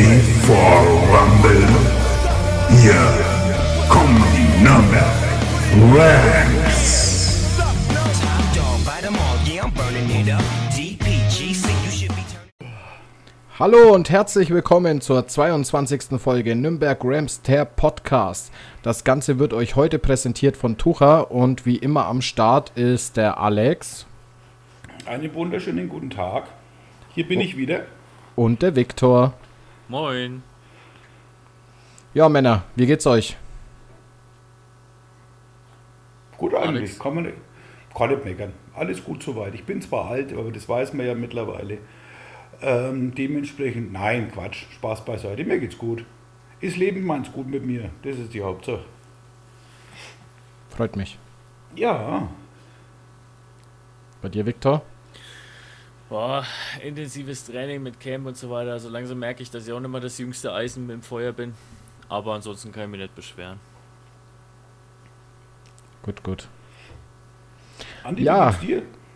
ready for Rumble? Hier kommen die be turning. Hallo und herzlich willkommen zur 22. Folge Nürnberg Rams der Podcast. Das Ganze wird euch heute präsentiert von Tucher und wie immer am Start ist der Alex Einen wunderschönen guten Tag. Hier bin ich wieder. und der Viktor. Moin. Ja, Männer, wie geht's euch? Gut eigentlich, kann man kann nicht meckern. Alles gut soweit. Ich bin zwar alt, aber das weiß man ja mittlerweile. Ähm, dementsprechend, nein, Quatsch, Spaß beiseite. Mir geht's gut. Das Leben meint's gut mit mir. Das ist die Hauptsache. Freut mich. Ja, Bei dir, Viktor? Boah, intensives Training mit Camp und so weiter. Also langsam merke ich, dass ich auch nicht mehr das jüngste Eisen im Feuer bin. Aber ansonsten kann ich mich nicht beschweren. Gut, gut. Andi, Ja.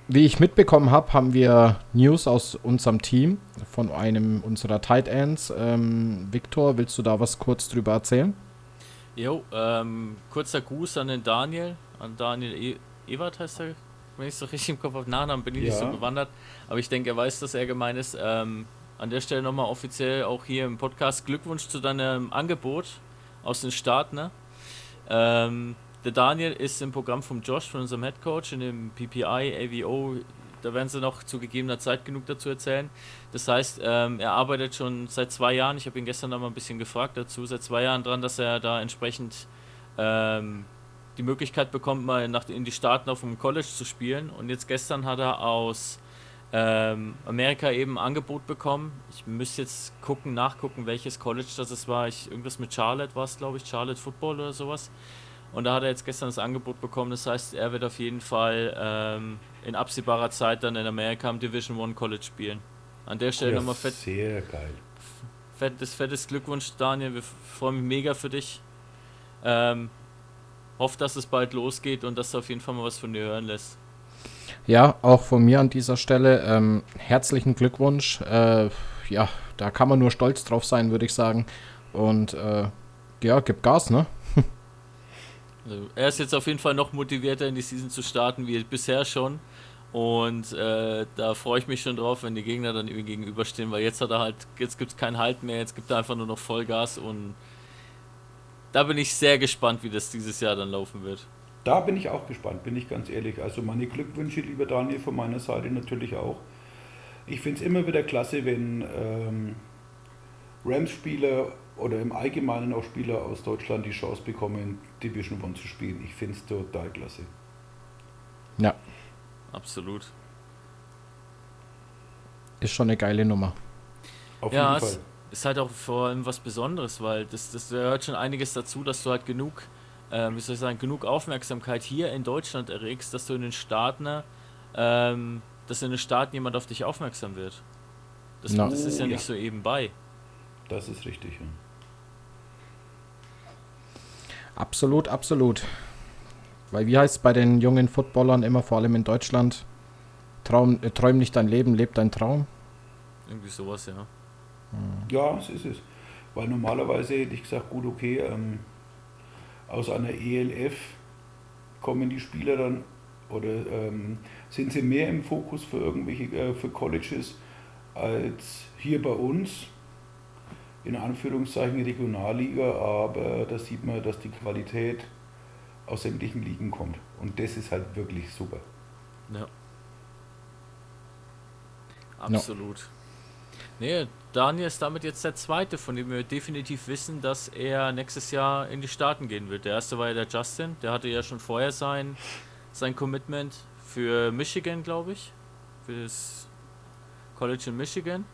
wie ich mitbekommen habe, haben wir News aus unserem Team, von einem unserer Tight Ends. Ähm, Viktor, willst du da was kurz drüber erzählen? Jo, ähm, kurzer Gruß an den Daniel. An Daniel e Ewert heißt er, wenn ich es so richtig im Kopf habe. Nachnamen bin ich nicht so Ja. bewandert. Aber ich denke, er weiß, dass er gemeint ist. Ähm, an der Stelle nochmal offiziell auch hier im Podcast Glückwunsch zu deinem Angebot aus den Staaten. Ne? Ähm, der Daniel ist im Programm vom Josh, von unserem Head Coach, in dem PPI, AVO. Da werden sie noch zu gegebener Zeit genug dazu erzählen. Das heißt, ähm, er arbeitet schon seit zwei Jahren, ich habe ihn gestern noch mal ein bisschen gefragt dazu, seit zwei Jahren dran, dass er da entsprechend ähm, die Möglichkeit bekommt, mal nach, in die Staaten auf dem College zu spielen. Und jetzt gestern hat er aus ähm, Amerika eben ein Angebot bekommen. Ich müsste jetzt gucken, nachgucken, welches College das es war. Ich, irgendwas mit Charlotte war es, glaube ich, Charlotte Football oder sowas. Und da hat er jetzt gestern das Angebot bekommen. Das heißt, er wird auf jeden Fall ähm, in absehbarer Zeit dann in Amerika im Division One College spielen. An der Stelle Ja, nochmal fett, sehr geil. fettes, fettes Glückwunsch, Daniel. Wir freuen mich mega für dich. Ähm, hoffe, dass es bald losgeht und dass du auf jeden Fall mal was von dir hören lässt. Ja, auch von mir an dieser Stelle ähm, herzlichen Glückwunsch. Äh, ja, da kann man nur stolz drauf sein, würde ich sagen. Und äh, ja, gib Gas, ne? Also, er ist jetzt auf jeden Fall noch motivierter in die Season zu starten, wie bisher schon. Und äh, da freue ich mich schon drauf, wenn die Gegner dann ihm gegenüberstehen, weil jetzt hat er halt, jetzt gibt es keinen Halt mehr, jetzt gibt er einfach nur noch Vollgas und da bin ich sehr gespannt, wie das dieses Jahr dann laufen wird. Da bin ich auch gespannt, bin ich ganz ehrlich. Also meine Glückwünsche, lieber Daniel, von meiner Seite natürlich auch. Ich finde es immer wieder klasse, wenn ähm, Rams-Spieler oder im Allgemeinen auch Spieler aus Deutschland die Chance bekommen, Division One zu spielen. Ich finde es total klasse. Ja, Absolut. ist schon eine geile Nummer. Auf Ja, jeden Fall. Ist halt auch vor allem was Besonderes, weil das, das gehört schon einiges dazu, dass du halt genug, ähm, wie soll ich sagen, genug Aufmerksamkeit hier in Deutschland erregst, dass du in den Staaten, ähm, dass in den Staaten jemand auf dich aufmerksam wird. Das, Na. das ist ja Oh, nicht ja. so ebenbei. Das ist richtig. Ja. Absolut, absolut. Weil wie heißt es bei den jungen Footballern immer, vor allem in Deutschland, Traum, äh, träum nicht dein Leben, leb dein Traum. Irgendwie sowas, ja. Ja, es ist es. Weil normalerweise hätte ich gesagt, gut, okay, ähm, aus einer ELF kommen die Spieler dann oder ähm, sind sie mehr im Fokus für irgendwelche äh, für Colleges als hier bei uns in Anführungszeichen Regionalliga, aber da sieht man, dass die Qualität aus sämtlichen Ligen kommt und das ist halt wirklich super. Ja. Absolut. Nee, Daniel ist damit jetzt der zweite, von dem wir definitiv wissen, dass er nächstes Jahr in die Staaten gehen wird. Der erste war ja der Justin, der hatte ja schon vorher sein, sein Commitment für Michigan, glaube ich. Für das College in Michigan.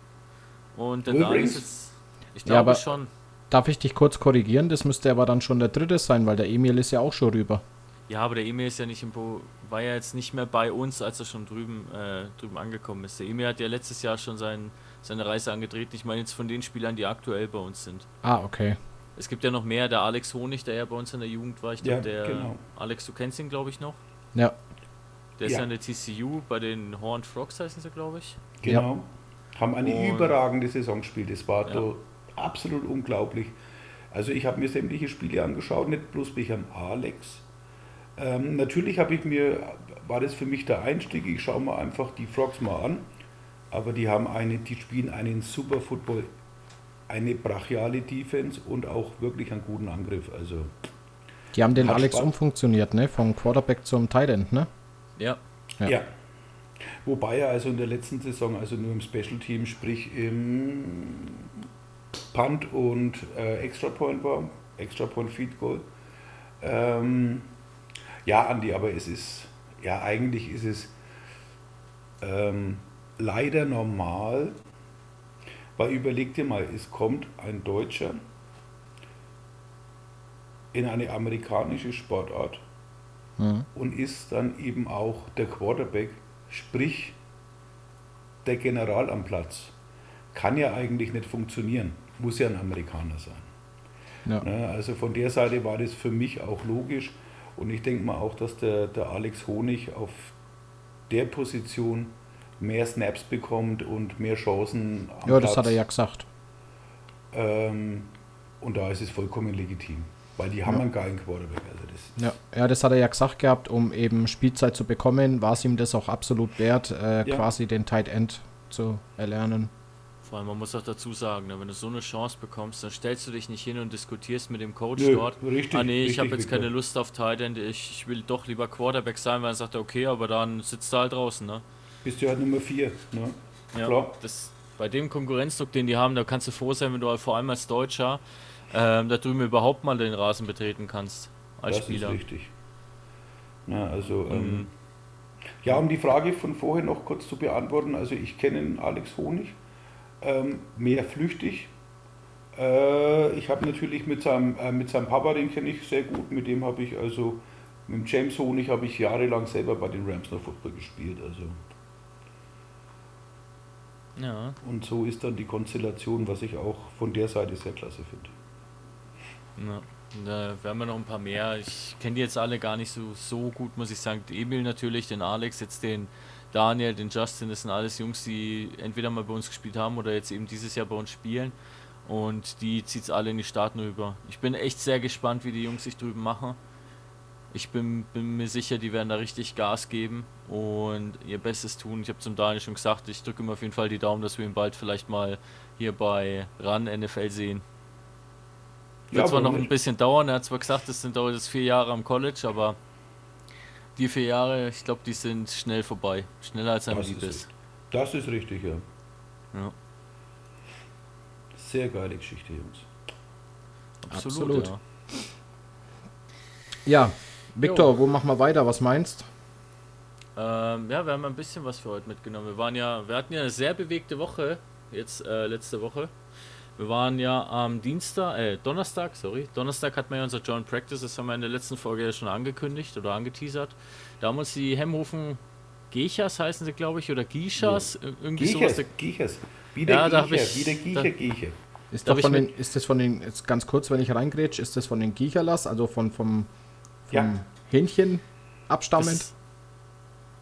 Und der Daniel ist jetzt, ich Ja, glaube aber- schon. Darf ich dich kurz korrigieren? Das müsste aber dann schon der dritte sein, weil der Emil ist ja auch schon rüber. Ja, aber der Emil ist ja nicht im Bo war ja jetzt nicht mehr bei uns, als er schon drüben, äh, drüben angekommen ist. Der Emil hat ja letztes Jahr schon sein, seine Reise angetreten. Ich meine jetzt von den Spielern, die aktuell bei uns sind. Ah, okay. Es gibt ja noch mehr, der Alex Honig, der ja bei uns in der Jugend war. Ich glaube, Ja, der genau. Alex, du kennst ihn, glaube ich, noch. Ja, Der ist Ja. ja in der TCU, bei den Horned Frogs heißen sie, glaube ich. Genau. Haben eine Und- überragende Saison gespielt. Das war Ja. absolut unglaublich. Also ich habe mir sämtliche Spiele angeschaut, nicht bloß wegen am Alex. Ähm, natürlich habe ich mir, war das für mich der Einstieg, ich schaue mir einfach die Frogs mal an, aber die haben eine, die spielen einen super Football, eine brachiale Defense und auch wirklich einen guten Angriff. Also Die haben den Alex Spaß. umfunktioniert, ne? Vom Quarterback zum Tight End, ne? Ja. Ja. Ja. Wobei er also in der letzten Saison, also nur im Special Team, sprich im Punt und äh, Extra Point war, Extra Point Feed Goal. Ähm, ja, Andi, aber es ist, ja, eigentlich ist es ähm, leider normal, weil überleg dir mal, es kommt ein Deutscher in eine amerikanische Sportart Mhm. und ist dann eben auch der Quarterback, sprich der General am Platz. Kann ja eigentlich nicht funktionieren, muss ja ein Amerikaner sein. Ja. Ne, Also von der Seite war das für mich auch logisch und ich denke mal auch, dass der, der Alex Honig auf der Position mehr Snaps bekommt und mehr Chancen am Ja, das hat er ja gesagt. Ähm, und da ist es vollkommen legitim, weil die haben Ja. einen geilen Quarterback. Also das, Ja. ja, das hat er ja gesagt gehabt, um eben Spielzeit zu bekommen, war es ihm das auch absolut wert, äh, Ja. quasi den Tight End zu erlernen. Vor allem, man muss auch dazu sagen, ne, wenn du so eine Chance bekommst, dann stellst du dich nicht hin und diskutierst mit dem Coach Nö, dort. richtig, ah nee, ich habe jetzt keine. Lust auf Tight End, ich, ich will doch lieber Quarterback sein, weil er sagt, okay, aber dann sitzt er halt draußen, ne? Bist du halt Nummer 4. Ne? Ja, Klar. Das, bei dem Konkurrenzdruck, den die haben, da kannst du froh sein, wenn du halt vor allem als Deutscher ähm, da drüben überhaupt mal den Rasen betreten kannst. Als das Spieler. ist richtig. Na, also, Mhm. ähm, ja, um die Frage von vorhin noch kurz zu beantworten, also ich kenne Alex Honig, ähm, mehr flüchtig. Äh, ich habe natürlich mit seinem, äh, mit seinem Papa, den kenne ich sehr gut, mit dem habe ich also, mit dem James Honig habe ich jahrelang selber bei den Rams noch Football gespielt. Also. Ja, Und so ist dann die Konstellation, was ich auch von der Seite sehr klasse finde. ja. Da werden wir noch ein paar mehr. Ich kenne die jetzt alle gar nicht so, so gut, muss ich sagen. Emil natürlich, den Alex, jetzt den Daniel, den Justin, das sind alles Jungs, die entweder mal bei uns gespielt haben oder jetzt eben dieses Jahr bei uns spielen. Und die zieht es alle in die Staaten rüber. Ich bin echt sehr gespannt, wie die Jungs sich drüben machen. Ich bin, bin mir sicher, die werden da richtig Gas geben und ihr Bestes tun. Ich habe zum Daniel schon gesagt, ich drücke ihm auf jeden Fall die Daumen, dass wir ihn bald vielleicht mal hier bei RAN NFL sehen. Wird Ja, zwar noch warum ein nicht? bisschen dauern, er hat zwar gesagt, es sind dauert jetzt vier Jahre am College, aber die vier Jahre, ich glaube, die sind schnell vorbei. Schneller als einem Das lieb ist ist. Das ist richtig, ja. Ja, Sehr geile Geschichte, Jungs. absolut. Absolut. Ja. Ja, Victor, wo machen wir weiter? Was meinst? Ähm, ja, wir haben ein bisschen was für heute mitgenommen. Wir waren ja, wir hatten ja eine sehr bewegte Woche, jetzt äh, letzte Woche. Wir waren ja am Dienstag, äh, Donnerstag, sorry. Donnerstag hatten wir ja unser Joint Practice, das haben wir in der letzten Folge ja schon angekündigt oder angeteasert. Da haben uns die Hemhofen Gechas heißen sie, glaube ich, oder Gishas, ir- irgendwie sowas. Giechers, Giechers. Wieder Ja, Giecher, ich- wieder Giecher, da- Giecher. Ist, Da den, ist das von den, jetzt ganz kurz, wenn ich reingrätsch, ist das von den Giecherlas, also von, vom Ja. Hähnchen abstammend? Das,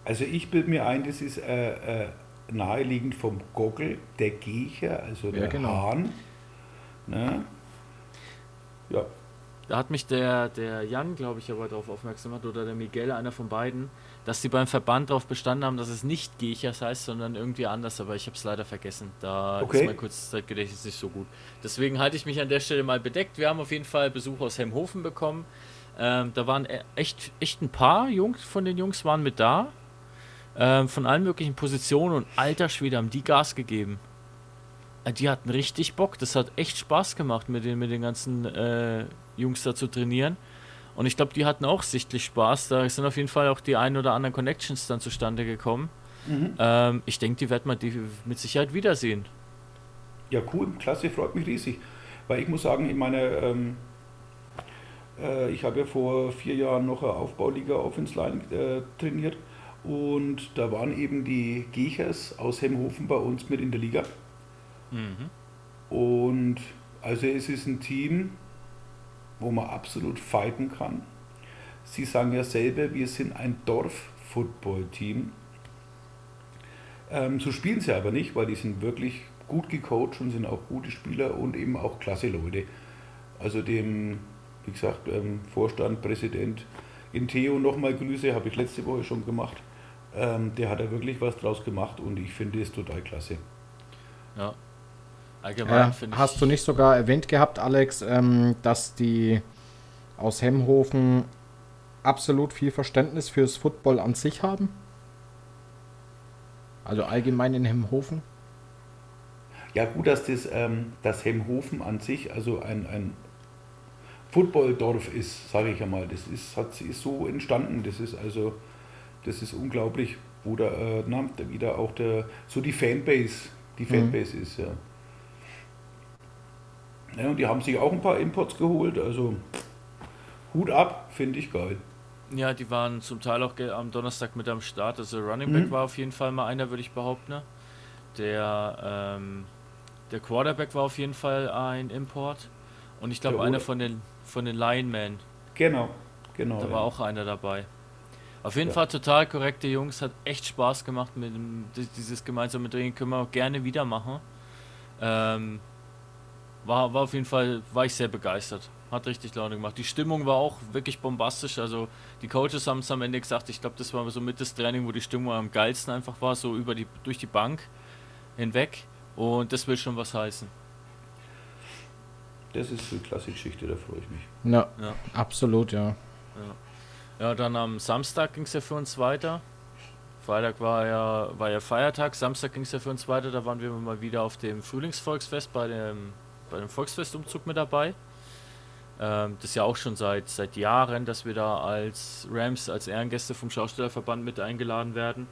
Also ich bilde mir ein, das ist äh, äh, naheliegend vom Gockel, der Giecher, also der genau. Hahn. Ne? Ja, Da hat mich der, der Jan, glaube ich, aber darauf aufmerksam gemacht, oder der Miguel, einer von beiden, dass die beim Verband darauf bestanden haben, dass es nicht Gechas heißt, sondern irgendwie anders, aber ich habe es leider vergessen. Da Okay. ist mein Kurzzeitgedächtnis nicht so gut. Deswegen halte ich mich an der Stelle mal bedeckt. Wir haben auf jeden Fall Besuch aus Hemhofen bekommen. Ähm, da waren e- echt, echt ein paar Jungs von den Jungs waren mit da. Ähm, von allen möglichen Positionen und alter Schwede haben die Gas gegeben. Äh, Die hatten richtig Bock. Das hat echt Spaß gemacht, mit den, mit den ganzen äh, Jungs da zu trainieren. Und ich glaube, die hatten auch sichtlich Spaß. Da sind auf jeden Fall auch die ein oder anderen Connections dann zustande gekommen. Ähm, ich denke, die werden wir die mit Sicherheit wiedersehen. ja cool, klasse, freut mich riesig. Weil ich muss sagen, in meiner, ähm, äh, ich habe ja vor vier Jahren noch eine Aufbauliga Offense Line äh, trainiert und da waren eben die Giechers aus Hemhofen bei uns mit in der Liga. Und also es ist ein Team, wo man absolut fighten kann. Sie sagen ja selber, wir sind ein Dorf-Football-Team. Ähm, so spielen sie aber nicht, weil die sind wirklich gut gecoacht und sind auch gute Spieler und eben auch klasse Leute. Also dem, wie gesagt, ähm, Vorstand, Präsident in Theo nochmal Grüße, habe ich letzte Woche schon gemacht. Ähm, der hat da wirklich was draus gemacht und ich finde es total klasse. Ja. Allgemein Äh, finde ich. hast du nicht sogar erwähnt gehabt, Alex, ähm, dass die aus Hemhofen absolut viel Verständnis fürs Football an sich haben? Also allgemein in Hemhofen? Ja, gut, dass das, ähm, das Hemhofen an sich, also ein, ein Footballdorf ist, sage ich einmal. Das ist, hat, ist so entstanden. Das ist also, das ist unglaublich, wo da, äh, na, da wieder auch der, so die Fanbase, die Fanbase ist, ja. ja. Und die haben sich auch ein paar Imports geholt, also Hut ab, finde ich geil. Ja, die waren zum Teil auch am Donnerstag mit am Start. Also Running Back Mhm. war auf jeden Fall mal einer, würde ich behaupten. Der, ähm, der Quarterback war auf jeden Fall ein Import. Und ich glaube, einer von den, von den Linemen. Genau, genau. Da ja. war auch einer dabei. Auf jeden Ja. Fall total korrekte Jungs, hat echt Spaß gemacht mit dem, di- dieses gemeinsame Training, können wir auch gerne wieder machen. Ähm, war, war auf jeden Fall, war ich sehr begeistert. Hat richtig Laune gemacht. Die Stimmung war auch wirklich bombastisch. Also die Coaches haben es am Ende gesagt, ich glaube, das war so mit das Training, wo die Stimmung am geilsten einfach war, so über die, durch die Bank hinweg. Und das will schon was heißen. Das ist eine klasse Geschichte, da freue ich mich. Ja, Ja. absolut, ja. Ja, dann am Samstag ging es ja für uns weiter. Freitag war ja, war ja Feiertag, Samstag ging es ja für uns weiter. Da waren wir mal wieder auf dem Frühlingsvolksfest bei dem, bei dem Volksfestumzug mit dabei. Ähm, das ist ja auch schon seit, seit Jahren, dass wir da als Rams, als Ehrengäste vom Schaustellerverband mit eingeladen werden.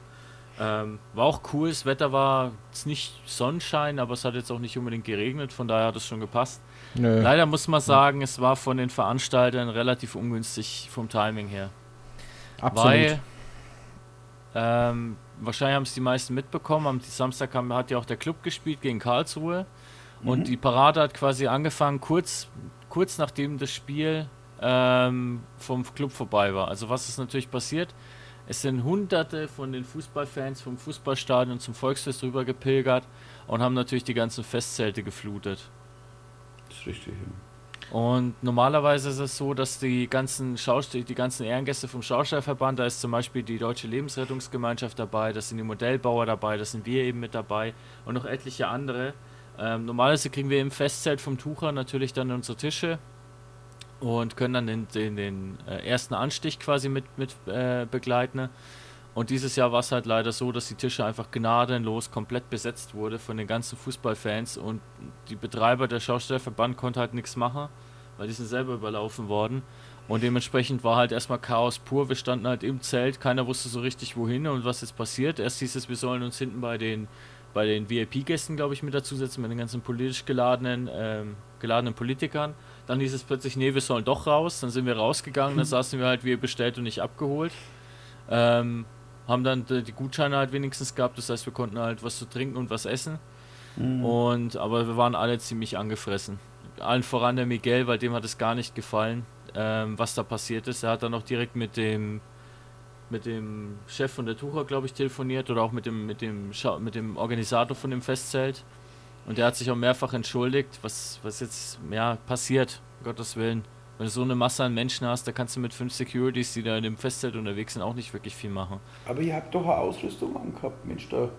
Ähm, war auch cool, das Wetter war jetzt nicht Sonnenschein, aber es hat jetzt auch nicht unbedingt geregnet, von daher hat es schon gepasst. Nö. Leider muss man sagen, es war von den Veranstaltern relativ ungünstig vom Timing her. absolut. Weil ähm, wahrscheinlich haben es die meisten mitbekommen. Am Samstag haben, hat ja auch der Club gespielt gegen Karlsruhe. Und die Parade hat quasi angefangen, kurz, kurz nachdem das Spiel ähm, vom Club vorbei war. Also was ist natürlich passiert? Es sind hunderte von den Fußballfans vom Fußballstadion zum Volksfest rüber gepilgert und haben natürlich die ganzen Festzelte geflutet. Richtig. Und normalerweise ist es so, dass die ganzen die ganzen Ehrengäste vom Schaustellerverband, da ist zum Beispiel die Deutsche Lebensrettungsgemeinschaft dabei, das sind die Modellbauer dabei, das sind wir eben mit dabei und noch etliche andere. Ähm, normalerweise kriegen wir im Festzelt vom Tucher natürlich dann unsere Tische und können dann den, den, den äh, ersten Anstich quasi mit, mit äh, begleiten. Und dieses Jahr war es halt leider so, dass die Tische einfach gnadenlos komplett besetzt wurde von den ganzen Fußballfans und die Betreiber der Schaustellerverband konnte halt nichts machen, weil die sind selber überlaufen worden. Und dementsprechend war halt erstmal Chaos pur. Wir standen halt im Zelt, keiner wusste so richtig wohin und was jetzt passiert. Erst hieß es, wir sollen uns hinten bei den, bei den VIP-Gästen, glaube ich, mit dazusetzen, mit den ganzen politisch geladenen, ähm, geladenen Politikern. Dann hieß es plötzlich, nee, wir sollen doch raus. Dann sind wir rausgegangen, dann saßen wir halt wie bestellt und nicht abgeholt. Ähm, haben dann die Gutscheine halt wenigstens gehabt, das heißt, wir konnten halt was zu trinken und was essen. Und aber wir waren alle ziemlich angefressen. Allen voran der Miguel, weil dem hat es gar nicht gefallen, ähm, was da passiert ist. Er hat dann auch direkt mit dem mit dem Chef von der Tucher, glaube ich, telefoniert oder auch mit dem mit dem Schau mit dem Organisator von dem Festzelt. Und der hat sich auch mehrfach entschuldigt, was was jetzt ja passiert, um Gottes Willen. Wenn du so eine Masse an Menschen hast, da kannst du mit fünf Securities, die da in dem Festzelt unterwegs sind, auch nicht wirklich viel machen. Aber ihr habt doch eine Ausrüstung angehabt, Mensch, da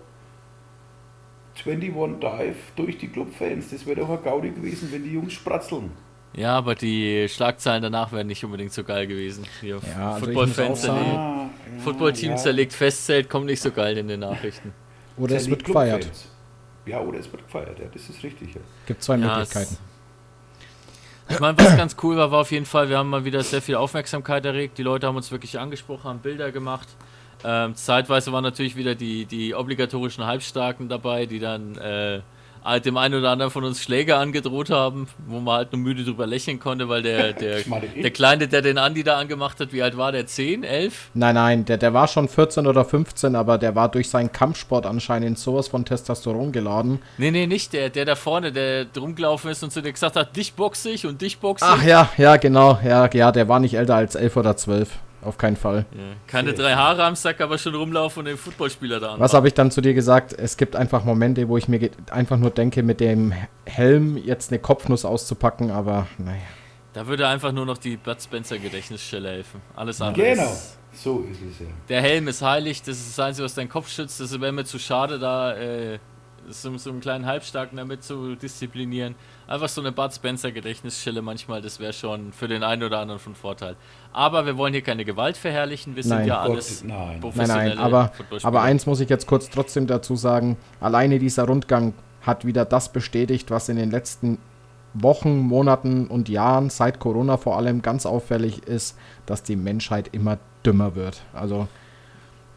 21 Dive durch die Clubfans, das wäre doch ein Gaudi gewesen, wenn die Jungs spratzeln. Ja, aber die Schlagzeilen danach wären nicht unbedingt so geil gewesen. Ja, also ich Footballfans zerlegt. Ah, ja, Footballteam ja. zerlegt Festzelt, kommt nicht so geil in den Nachrichten. Oder es wird gefeiert. Ja, oder es wird gefeiert, ja, das ist richtig. Ja. Gibt zwei Ja, Möglichkeiten. Ich meine, was ganz cool war, war auf jeden Fall, wir haben mal wieder sehr viel Aufmerksamkeit erregt. Die Leute haben uns wirklich angesprochen, haben Bilder gemacht. Ähm, zeitweise waren natürlich wieder die, die obligatorischen Halbstarken dabei, die dann äh, dem einen oder anderen von uns Schläge angedroht haben, wo man halt nur müde drüber lächeln konnte, weil der, der, der Kleine, der den Andi da angemacht hat, wie alt war der? 10, 11? Nein, nein, der, der war schon 14 oder 15, aber der war durch seinen Kampfsport anscheinend sowas von Testosteron geladen. Nee, nee, nicht der, der da vorne, der rumgelaufen ist und zu dir gesagt hat, dich boxe ich und dich boxe ich. Ach ja, ja, genau. Ja, ja, der war nicht älter als 11 oder 12. auf keinen Fall. Ja. Keine drei Haare am Sack, aber schon rumlaufen und den Footballspieler da an. Was habe ich dann zu dir gesagt? Es gibt einfach Momente, wo ich mir einfach nur denke, mit dem Helm jetzt eine Kopfnuss auszupacken, aber naja. Da würde einfach nur noch die Bud Spencer Gedächtnisstelle helfen. Alles andere. Genau, Ist, so ist es ja. der Helm ist heilig, das ist das Einzige, was deinen Kopf schützt. Das wäre mir zu schade, da äh, so, so einen kleinen Halbstarken damit zu disziplinieren. Einfach so eine Bud Spencer Gedächtnisstelle manchmal, das wäre schon für den einen oder anderen von Vorteil. Aber wir wollen hier keine Gewalt verherrlichen. Wir sind Nein. ja Gott, alles nein. Nein, professionelle nein, aber, Footballspieler. aber eins muss ich jetzt kurz trotzdem dazu sagen. Alleine dieser Rundgang hat wieder das bestätigt, was in den letzten Wochen, Monaten und Jahren, seit Corona vor allem, ganz auffällig ist, dass die Menschheit immer dümmer wird. Also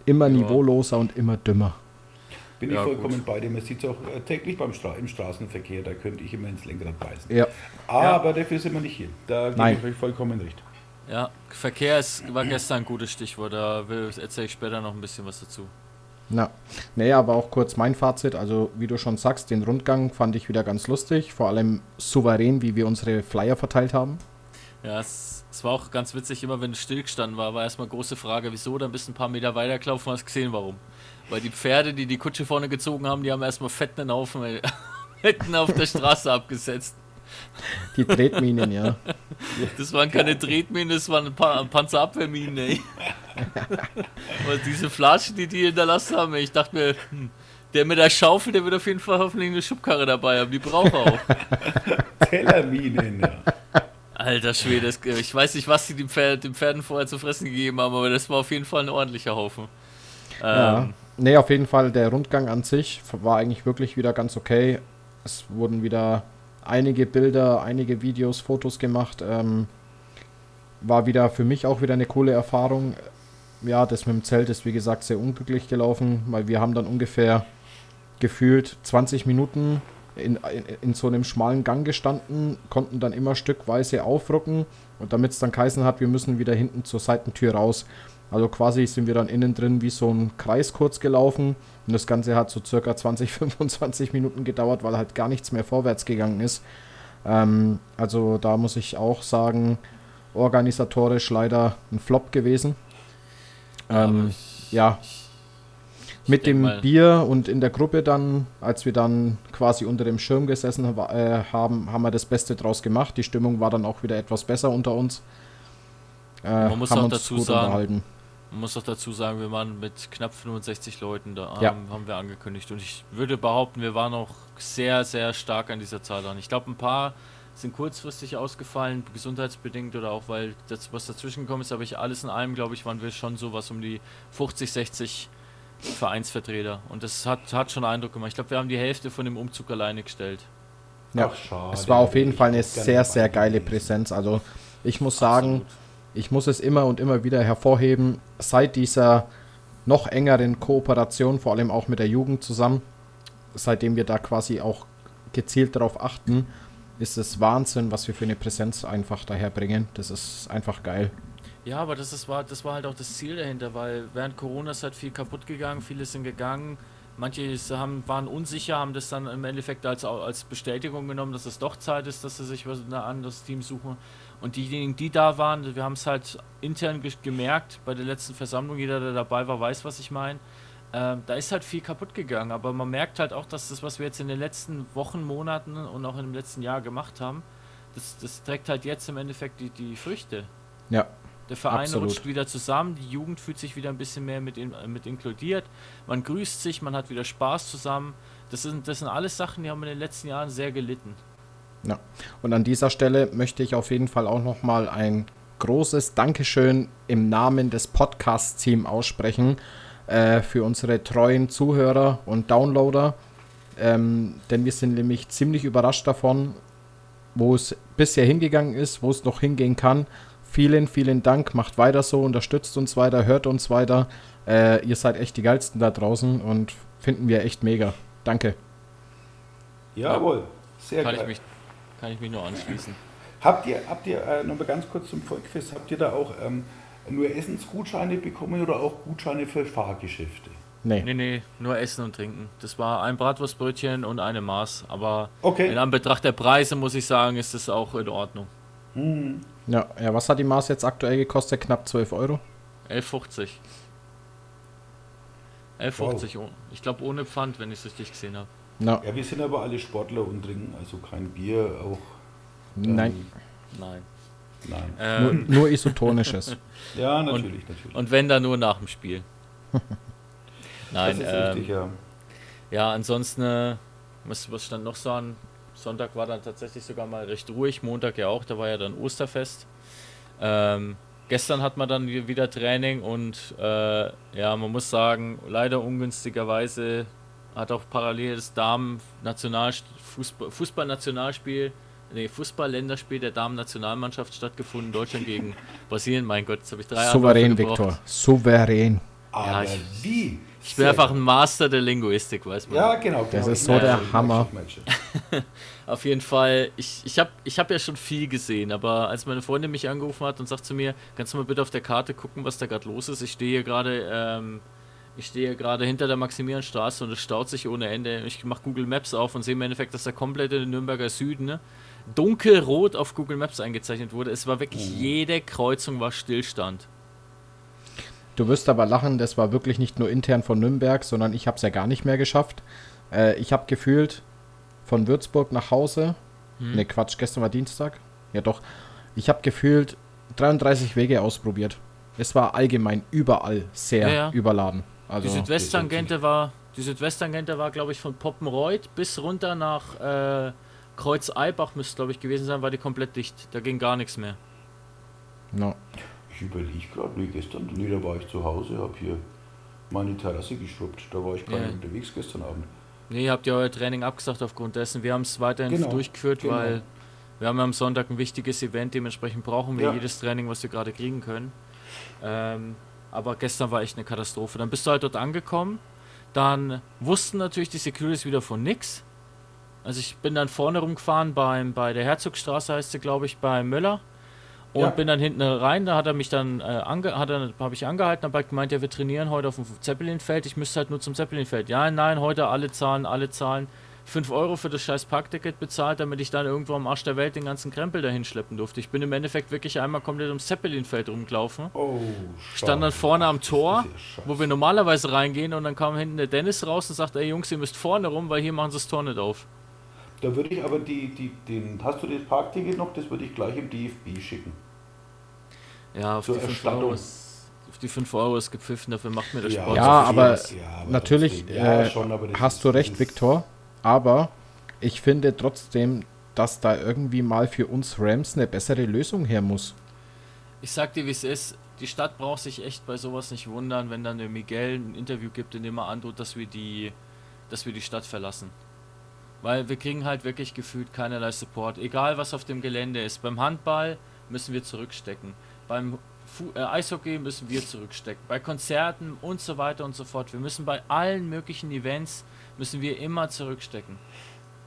immer Ja. niveauloser und immer dümmer. Bin Ja, ich vollkommen gut. bei dir. Man sieht es auch äh, täglich beim Stra im Straßenverkehr, da könnte ich immer ins Lenkrad beißen. Ja, Aber dafür sind wir nicht hier. Da gebe ich euch vollkommen recht. Ja, Verkehr ist, war gestern ein gutes Stichwort. Da erzähle ich später noch ein bisschen was dazu. na. Nee, aber auch kurz mein Fazit. Also, wie du schon sagst, den Rundgang fand ich wieder ganz lustig. Vor allem souverän, wie wir unsere Flyer verteilt haben. Ja, es, es war auch ganz witzig, immer wenn es stillgestanden war, war erstmal große Frage, wieso, dann bist du ein paar Meter weitergelaufen und hast gesehen, warum. Weil die Pferde, die die Kutsche vorne gezogen haben, die haben erstmal fett einen Haufen mitten auf der Straße abgesetzt. Die Tretminen, ja. Das waren keine Tretminen, das waren ein paar Panzerabwehrminen, ey. Aber diese Flaschen, die die hinterlassen haben, ich dachte mir, hm, der mit der Schaufel, der wird auf jeden Fall hoffentlich eine Schubkarre dabei haben, die braucht er auch. Tellerminen, ja. Alter Schwede, ich weiß nicht, was sie den, Pferd, den Pferden vorher zu fressen gegeben haben, aber das war auf jeden Fall ein ordentlicher Haufen. Ja. Ähm, Nee, auf jeden Fall, der Rundgang an sich war eigentlich wirklich wieder ganz okay. Es wurden wieder einige Bilder, einige Videos, Fotos gemacht. Ähm, war wieder für mich auch wieder eine coole Erfahrung. Ja, das mit dem Zelt ist wie gesagt sehr unglücklich gelaufen, weil wir haben dann ungefähr gefühlt 20 Minuten in, in, in so einem schmalen Gang gestanden, konnten dann immer stückweise aufrücken und damit es dann geheißen hat, wir müssen wieder hinten zur Seitentür raus. Also quasi sind wir dann innen drin wie so ein Kreis kurz gelaufen und das Ganze hat so circa 20, 25 Minuten gedauert, weil halt gar nichts mehr vorwärts gegangen ist. Ähm, also da muss ich auch sagen, organisatorisch leider ein Flop gewesen. Ähm, ich- ja, ich mit dem mal- Bier und in der Gruppe dann, als wir dann quasi unter dem Schirm gesessen äh, haben, haben wir das Beste draus gemacht. Die Stimmung war dann auch wieder etwas besser unter uns. Äh, Man muss auch dazu sagen. Man muss auch dazu sagen, wir waren mit knapp 65 Leuten da, Ja. haben, haben wir angekündigt. Und ich würde behaupten, wir waren auch sehr, sehr stark an dieser Zahl dran. Ich glaube, ein paar sind kurzfristig ausgefallen, gesundheitsbedingt oder auch weil das, was dazwischen gekommen ist, aber ich alles in allem, glaube ich, waren wir schon sowas um die 50, 60 Vereinsvertreter. Und das hat, hat schon Eindruck gemacht. Ich glaube, wir haben die Hälfte von dem Umzug alleine gestellt. Ja, Ach, schade. es war auf jeden Fall eine sehr, sehr geile. Präsenz. Also ich muss sagen, Absolut. ich muss es immer und immer wieder hervorheben, seit dieser noch engeren Kooperation, vor allem auch mit der Jugend zusammen, seitdem wir da quasi auch gezielt darauf achten, ist es Wahnsinn, was wir für eine Präsenz einfach daherbringen. Das ist einfach geil. Ja, aber das, ist, war, das war halt auch das Ziel dahinter, weil während Corona ist halt viel kaputt gegangen, viele sind gegangen, manche haben, waren unsicher, haben das dann im Endeffekt als, als Bestätigung genommen, dass es doch Zeit ist, dass sie sich was ein anderes Team suchen. Und diejenigen, die da waren, wir haben es halt intern ge gemerkt bei der letzten Versammlung, jeder, der dabei war, weiß, was ich meine. Ähm, da ist halt viel kaputt gegangen, aber man merkt halt auch, dass das, was wir jetzt in den letzten Wochen, Monaten und auch im letzten Jahr gemacht haben, das, das trägt halt jetzt im Endeffekt die, die Früchte. Ja, Der Verein Absolut. rutscht wieder zusammen, die Jugend fühlt sich wieder ein bisschen mehr mit, in, mit inkludiert, man grüßt sich, man hat wieder Spaß zusammen. Das sind, das sind alles Sachen, die haben in den letzten Jahren sehr gelitten. Ja. Und an dieser Stelle möchte ich auf jeden Fall auch nochmal ein großes Dankeschön im Namen des Podcast-Teams aussprechen äh, für unsere treuen Zuhörer und Downloader. Ähm, denn wir sind nämlich ziemlich überrascht davon, wo es bisher hingegangen ist, wo es noch hingehen kann. Vielen, vielen Dank. Macht weiter so, unterstützt uns weiter, hört uns weiter. Äh, ihr seid echt die geilsten da draußen und finden wir echt mega. Danke. Jawohl, sehr Kann geil. ich, mich, kann ich mich nur anschließen. Habt ihr, habt ihr äh, noch mal ganz kurz zum Volkfest, habt ihr da auch ähm, nur Essensgutscheine bekommen oder auch Gutscheine für Fahrgeschäfte? Nee. Nee, nee, nur Essen und Trinken. Das war ein Bratwurstbrötchen und eine Maß. Aber Okay. in Anbetracht der Preise muss ich sagen, ist das auch in Ordnung. Ja, ja, was hat die Maß jetzt aktuell gekostet? Knapp 12 Euro. 11,50. 11,50. oh. Ich glaube ohne Pfand, wenn ich es richtig gesehen habe. Ja, Ja, wir sind aber alle Sportler und trinken also kein Bier, auch. nein, Nein. Nein. Ähm, nur, nur isotonisches. Ja, natürlich, natürlich. und wenn dann nur nach dem Spiel. Nein, das ist ähm, richtig, ja. Ja, ansonsten, äh, was, was stand noch so an? Sonntag war dann tatsächlich sogar mal recht ruhig, Montag ja auch, da war ja dann Osterfest. Ähm, gestern hat man dann wi- wieder Training und äh, ja, man muss sagen, leider ungünstigerweise hat auch parallel das Damen-Nationalfußball Fußball-Nationalspiel, nee, Fußball-Länderspiel der Damen-Nationalmannschaft stattgefunden, Deutschland gegen Brasilien. Mein Gott, jetzt habe ich drei Souverän. Viktor. Souverän. Aber ich- wie? Ich bin einfach ein Master der Linguistik, weiß man. Ja, genau. Das genau. ist so der Hammer. Auf jeden Fall, ich, ich habe ich hab ja schon viel gesehen, aber als meine Freundin mich angerufen hat und sagt zu mir, kannst du mal bitte auf der Karte gucken, was da gerade los ist? Ich stehe hier gerade, ähm, ich stehe hier gerade hinter der Maximilianstraße und es staut sich ohne Ende. Ich mache Google Maps auf und sehe im Endeffekt, dass der komplette Nürnberger Süden ne, dunkelrot auf Google Maps eingezeichnet wurde. Es war wirklich jede Kreuzung war Stillstand. Du wirst aber lachen, das war wirklich nicht nur intern von Nürnberg, sondern ich habe es ja gar nicht mehr geschafft. Äh, ich habe gefühlt von Würzburg nach Hause, ne Quatsch, gestern war Dienstag, ja doch, ich habe gefühlt 33 Wege ausprobiert. Es war allgemein überall sehr Ja, ja. überladen. Die Also Südwesttangente war, die Südwesttangente war, glaube ich, von Poppenreuth bis runter nach äh, Kreuz-Eibach müsste, glaube ich, gewesen sein, war die komplett dicht. Da ging gar nichts mehr. no. Ich überlege gerade, nee, gestern, nee, da war ich zu Hause, habe hier meine Terrasse geschrubbt. Da war ich gar Ja. nicht unterwegs gestern Abend. Nee, habt ihr euer Training abgesagt aufgrund dessen. Wir haben es weiterhin Genau, durchgeführt, genau. weil wir haben am Sonntag ein wichtiges Event, dementsprechend brauchen wir Ja. jedes Training, was wir gerade kriegen können. Ähm, aber gestern war echt eine Katastrophe. Dann bist du halt dort angekommen, dann wussten natürlich die Securities wieder von nix. Also ich bin dann vorne rumgefahren beim, bei der Herzogstraße heißt sie, glaube ich, bei Möller. Und Ja. bin dann hinten rein, da hat er mich dann äh, ange hat er, habe ich angehalten, habe halt gemeint, ja, wir trainieren heute auf dem Zeppelinfeld, ich müsste halt nur zum Zeppelinfeld. Ja, nein, heute alle zahlen, alle zahlen. 5 Euro für das scheiß Parkticket bezahlt, damit ich dann irgendwo am Arsch der Welt den ganzen Krempel dahin schleppen durfte. Ich bin im Endeffekt wirklich einmal komplett ums Zeppelinfeld rumgelaufen. Oh, Stand dann vorne am Tor, wo wir normalerweise reingehen und dann kam hinten der Dennis raus und sagt, ey Jungs, ihr müsst vorne rum, weil hier machen sie das Tor nicht auf. Da würde ich aber die, die, den, hast du das Parkticket noch? Das würde ich gleich im DFB schicken. Ja, auf Zur die 5 Erstattung. Euro ist, auf die 5 Euro ist gepfiffen, dafür macht mir der Ja, Sport Ja, so viel aber. Ja, aber natürlich. Ja, äh, schon, aber hast du recht, Viktor. Aber ich finde trotzdem, dass da irgendwie mal für uns Rams eine bessere Lösung her muss. Ich sag dir, wie es ist. Die Stadt braucht sich echt bei sowas nicht wundern, wenn dann der Miguel ein Interview gibt, in dem er androht, dass wir die, dass wir die Stadt verlassen. Weil wir kriegen halt wirklich gefühlt keinerlei Support. Egal was auf dem Gelände ist. Beim Handball müssen wir zurückstecken. Beim Fu äh, Eishockey müssen wir zurückstecken. Bei Konzerten und so weiter und so fort. Wir müssen bei allen möglichen Events müssen wir immer zurückstecken.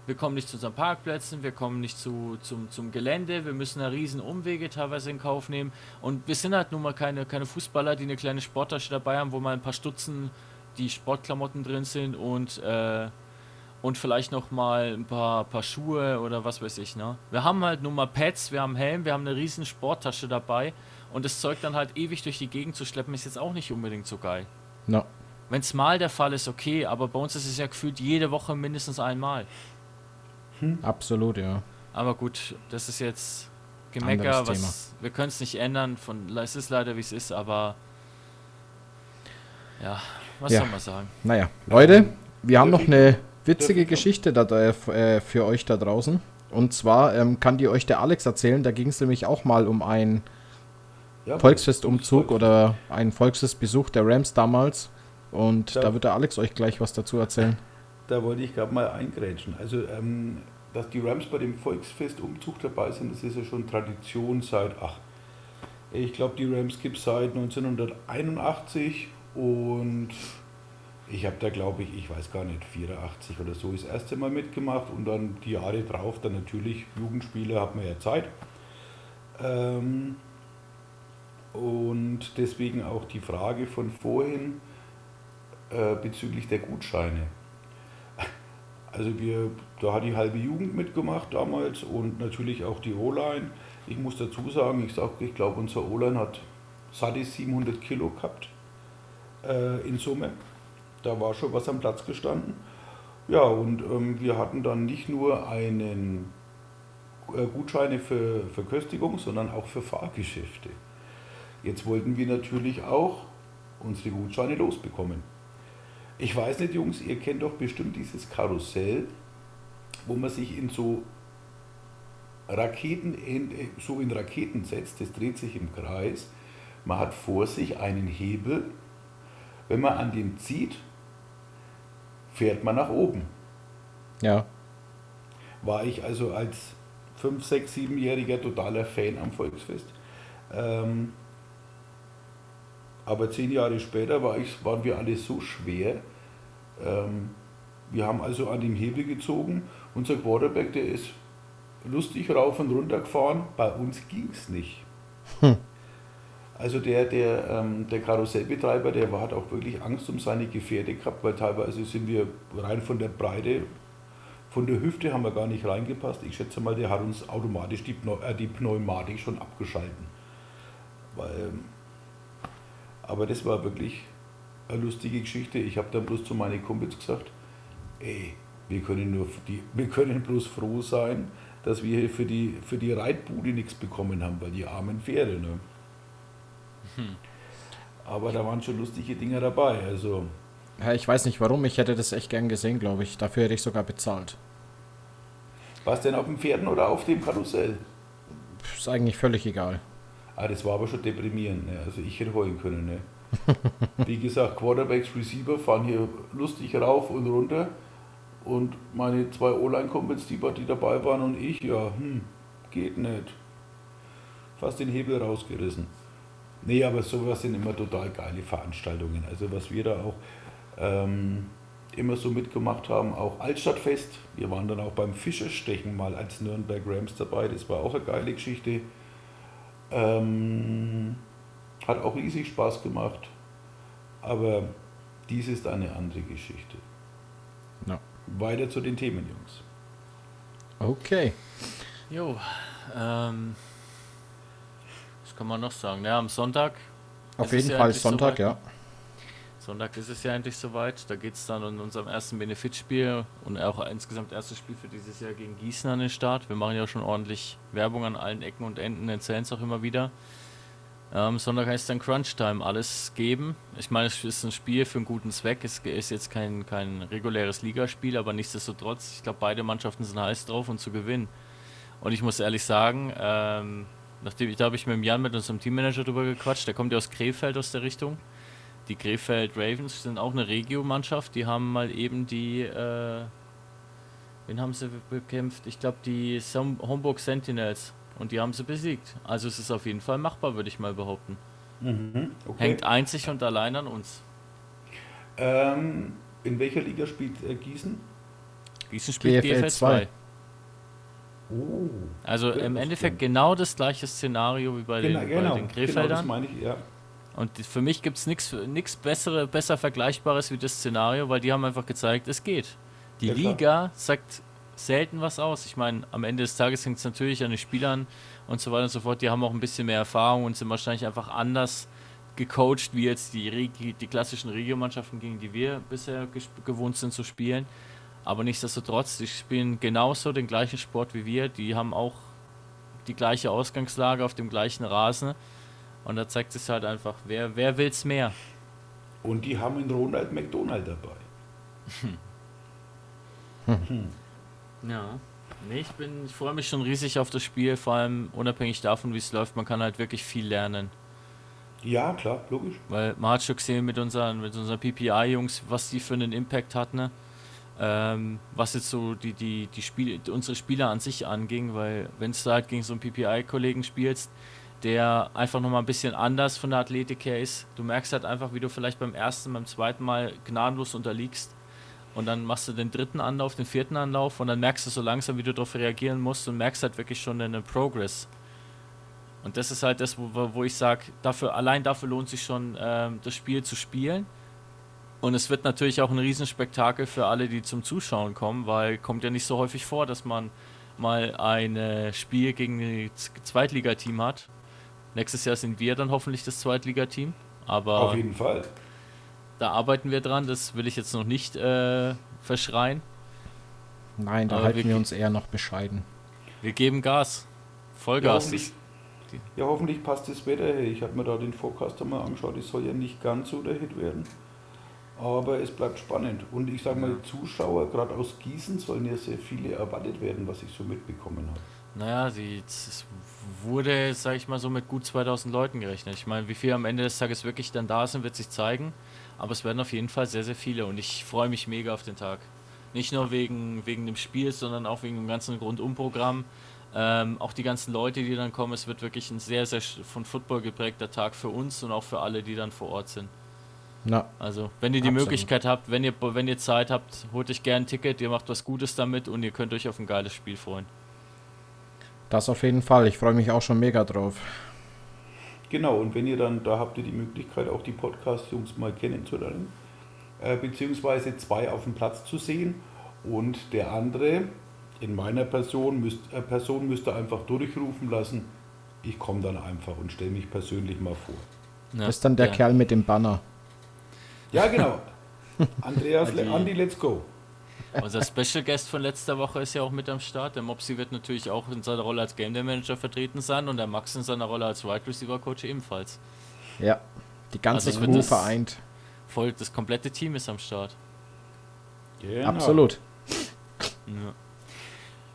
Wir kommen nicht zu unseren Parkplätzen, wir kommen nicht zu, zum, zum Gelände, wir müssen da riesen Umwege teilweise in Kauf nehmen. Und wir sind halt nun mal keine, keine Fußballer, die eine kleine Sporttasche dabei haben, wo mal ein paar Stutzen die Sportklamotten drin sind und, äh, und vielleicht noch mal ein paar, paar Schuhe oder was weiß ich. Ne? Wir haben halt nun mal Pads, wir haben Helm, wir haben eine riesen Sporttasche dabei und das Zeug dann halt ewig durch die Gegend zu schleppen, ist jetzt auch nicht unbedingt so geil. No. Wenn es mal der Fall ist, okay, aber bei uns ist es ja gefühlt jede Woche mindestens einmal. Absolut, ja. Aber gut, das ist jetzt Gemecker, was wir können es nicht ändern. Von, es ist leider wie es ist, aber ja, was Ja. soll man sagen? Naja, Leute, wir haben noch eine witzige Geschichte da, äh, für euch da draußen. Und zwar ähm, kann die euch der Alex erzählen. Da ging es nämlich auch mal um einen Ja, Volksfestumzug oder einen Volksfestbesuch der Rams damals. Und Ja. da wird der Alex euch gleich was dazu erzählen. Da wollte ich gerade mal eingrätschen. Also, ähm, dass die Rams bei dem Volksfestumzug dabei sind, das ist ja schon Tradition seit, ach, ich glaube, die Rams gibt es seit 1981 und ich habe da, glaube ich, ich weiß gar nicht, 84 oder so das erste Mal mitgemacht und dann die Jahre drauf, dann natürlich Jugendspiele, hat man ja Zeit. Ähm, und deswegen auch die Frage von vorhin äh, bezüglich der Gutscheine. Also wir, da hat die halbe Jugend mitgemacht damals und natürlich auch die O-Line. Ich muss dazu sagen, ich, sag, ich glaube, unser O-Line hat satte 700 Kilo gehabt äh, in Summe. Da war schon was am Platz gestanden. Ja, und ähm, wir hatten dann nicht nur einen äh, Gutscheine für Verköstigung, sondern auch für Fahrgeschäfte. Jetzt wollten wir natürlich auch unsere Gutscheine losbekommen. Ich weiß nicht, Jungs, ihr kennt doch bestimmt dieses Karussell, wo man sich in so Raketen, äh, so in Raketen setzt, das dreht sich im Kreis. Man hat vor sich einen Hebel. Wenn man an dem zieht, fährt man nach oben. Ja. War ich also als 5, 6, 7-jähriger totaler Fan am Volksfest. Ähm, aber zehn Jahre später war ich, waren wir alle so schwer. Ähm, wir haben also an dem Hebel gezogen. Unser Quarterback, der ist lustig rauf und runter gefahren. Bei uns ging es nicht. Also der, der, ähm, der Karussellbetreiber, der war, hat auch wirklich Angst um seine Gefährte gehabt, weil teilweise sind wir rein von der Breite, von der Hüfte haben wir gar nicht reingepasst. Ich schätze mal, der hat uns automatisch die, Pneu äh, die Pneumatik schon abgeschalten. Weil, ähm, aber das war wirklich eine lustige Geschichte. Ich habe dann bloß zu meinen Kumpels gesagt, ey, wir können, nur die, wir können bloß froh sein, dass wir hier für die, für die Reitbude nichts bekommen haben, weil die armen Pferde. Ne? Aber da waren schon lustige Dinger dabei. Also, ja. Ich weiß nicht warum, ich hätte das echt gern gesehen, glaube ich. Dafür hätte ich sogar bezahlt. war es denn auf den Pferden oder auf dem Karussell? Ist eigentlich völlig egal. Ah, das war aber schon deprimierend. Ne? Also ich hätte heulen können. Ne? Wie gesagt, Quarterbacks, Receiver fahren hier lustig rauf und runter. Und meine zwei O-Line-Kumpels, die, die dabei waren und ich, ja, hm, geht nicht. Fast den Hebel rausgerissen. Nee, aber sowas sind immer total geile Veranstaltungen. Also was wir da auch ähm, immer so mitgemacht haben, auch Altstadtfest. Wir waren dann auch beim Fischerstechen mal als Nürnberg Rams dabei. Das war auch eine geile Geschichte. Ähm, hat auch riesig Spaß gemacht. Aber dies ist eine andere Geschichte. Ja. Weiter zu den Themen, Jungs. Okay. Jo, ähm, was kann man noch sagen? Ja, am Sonntag. Auf jeden ja Fall Sonntag, soweit. ja. Sonntag ist es ja endlich soweit. Da geht es dann in unserem ersten Benefitspiel und auch insgesamt erstes Spiel für dieses Jahr gegen Gießen an den Start. Wir machen ja schon ordentlich Werbung an allen Ecken und Enden, erzählen es auch immer wieder. Am Sonntag heißt dann Crunch Time, alles geben. Ich meine, es ist ein Spiel für einen guten Zweck. Es ist jetzt kein, kein reguläres Ligaspiel, aber nichtsdestotrotz, ich glaube, beide Mannschaften sind heiß drauf und zu gewinnen. Und ich muss ehrlich sagen, ähm, nachdem da habe ich mit dem Jan, mit unserem Teammanager drüber gequatscht, der kommt ja aus Krefeld aus der Richtung. Die Krefeld Ravens sind auch eine Regio-Mannschaft, die haben mal eben die, äh, wen haben sie bekämpft? Ich glaube die Som- Homburg Sentinels und die haben sie besiegt. Also es ist auf jeden Fall machbar, würde ich mal behaupten. Okay. Hängt einzig und allein an uns. Ähm, in welcher Liga spielt äh, Gießen? Gießen spielt GFL GFL 2. Oh. Also im Endeffekt genau das gleiche Szenario wie bei Genau, den, genau, bei den genau, das Krefeldern. meine ich, ja. Und für mich gibt es nichts bessere, besser Vergleichbares wie das Szenario, weil die haben einfach gezeigt, es geht. Die Ja. Liga sagt selten was aus. Ich meine, am Ende des Tages hängt es natürlich an den Spielern und so weiter und so fort. Die haben auch ein bisschen mehr Erfahrung und sind wahrscheinlich einfach anders gecoacht, wie jetzt die, die klassischen Regiomannschaften, gegen die wir bisher gewohnt sind zu spielen. Aber nichtsdestotrotz, die spielen genauso den gleichen Sport wie wir. Die haben auch die gleiche Ausgangslage auf dem gleichen Rasen. Und da zeigt es halt einfach, wer, wer will's mehr? Und die haben einen Ronald McDonald dabei. Ja. Nee, ich bin, ich freue mich schon riesig auf das Spiel, vor allem unabhängig davon, wie es läuft, man kann halt wirklich viel lernen. Ja, klar, logisch. Weil man hat schon gesehen mit unseren, mit unseren PPI-Jungs, was die für einen Impact hatten. Ne? Ähm, was jetzt so die, die, die Spiele, unsere Spieler an sich anging, weil wenn du halt gegen so einen PPI-Kollegen spielst, der einfach nochmal ein bisschen anders von der Athletik her ist, du merkst halt einfach, wie du vielleicht beim ersten, beim zweiten Mal gnadenlos unterliegst und dann machst du den dritten Anlauf, den vierten Anlauf und dann merkst du so langsam, wie du darauf reagieren musst und merkst halt wirklich schon einen Progress. Und das ist halt das, wo, wo ich sage, dafür, allein dafür lohnt sich schon, ähm, das Spiel zu spielen. Und es wird natürlich auch ein Riesenspektakel für alle, die zum Zuschauen kommen, weil kommt ja nicht so häufig vor, dass man mal ein Spiel gegen ein Zweitligateam hat. Nächstes Jahr sind wir dann hoffentlich das Zweitligateam. Aber Auf jeden Fall. da arbeiten wir dran, das will ich jetzt noch nicht äh, verschreien. Nein, da Aber halten wir- wir uns eher noch bescheiden. Wir geben Gas. Ja Vollgas. hoffentlich, ja, hoffentlich passt das Wetter. Hey, ich habe mir da den Forecast mal angeschaut. Es soll ja nicht ganz so der Hit werden. Aber es bleibt spannend. Und ich sage mal, Zuschauer, gerade aus Gießen, sollen ja sehr viele erwartet werden, was ich so mitbekommen habe. Naja, die, es wurde, sag ich mal, so mit gut 2000 Leuten gerechnet. Ich meine, wie viel am Ende des Tages wirklich dann da sind, wird sich zeigen. Aber es werden auf jeden Fall sehr, sehr viele. Und ich freue mich mega auf den Tag. Nicht nur wegen, wegen dem Spiel, sondern auch wegen dem ganzen Rundumprogramm. Ähm, auch die ganzen Leute, die dann kommen. Es wird wirklich ein sehr, sehr von Football geprägter Tag für uns und auch für alle, die dann vor Ort sind. Na, Also, wenn ihr die Absolut. Möglichkeit habt, wenn ihr, wenn ihr Zeit habt, holt euch gerne ein Ticket, ihr macht was Gutes damit und ihr könnt euch auf ein geiles Spiel freuen. das auf jeden Fall. Ich freue mich auch schon mega drauf. Genau, und wenn ihr dann, da habt ihr die Möglichkeit, auch die Podcast-Jungs mal kennenzulernen, äh, beziehungsweise zwei auf dem Platz zu sehen und der andere in meiner Person, müsst, äh, Person müsste einfach durchrufen lassen, ich komme dann einfach und stelle mich persönlich mal vor. Ja, Das ist dann der ja. Kerl mit dem Banner. Ja, genau. Andreas, Die- Andi, let's go. Unser Special Guest von letzter Woche ist ja auch mit am Start. Der Mopsi wird natürlich auch in seiner Rolle als Game Day Manager vertreten sein und der Max in seiner Rolle als Wide Receiver Coach ebenfalls. Ja, die ganze Also Crew vereint. Voll, das komplette Team ist am Start. Genau. Absolut. Ja.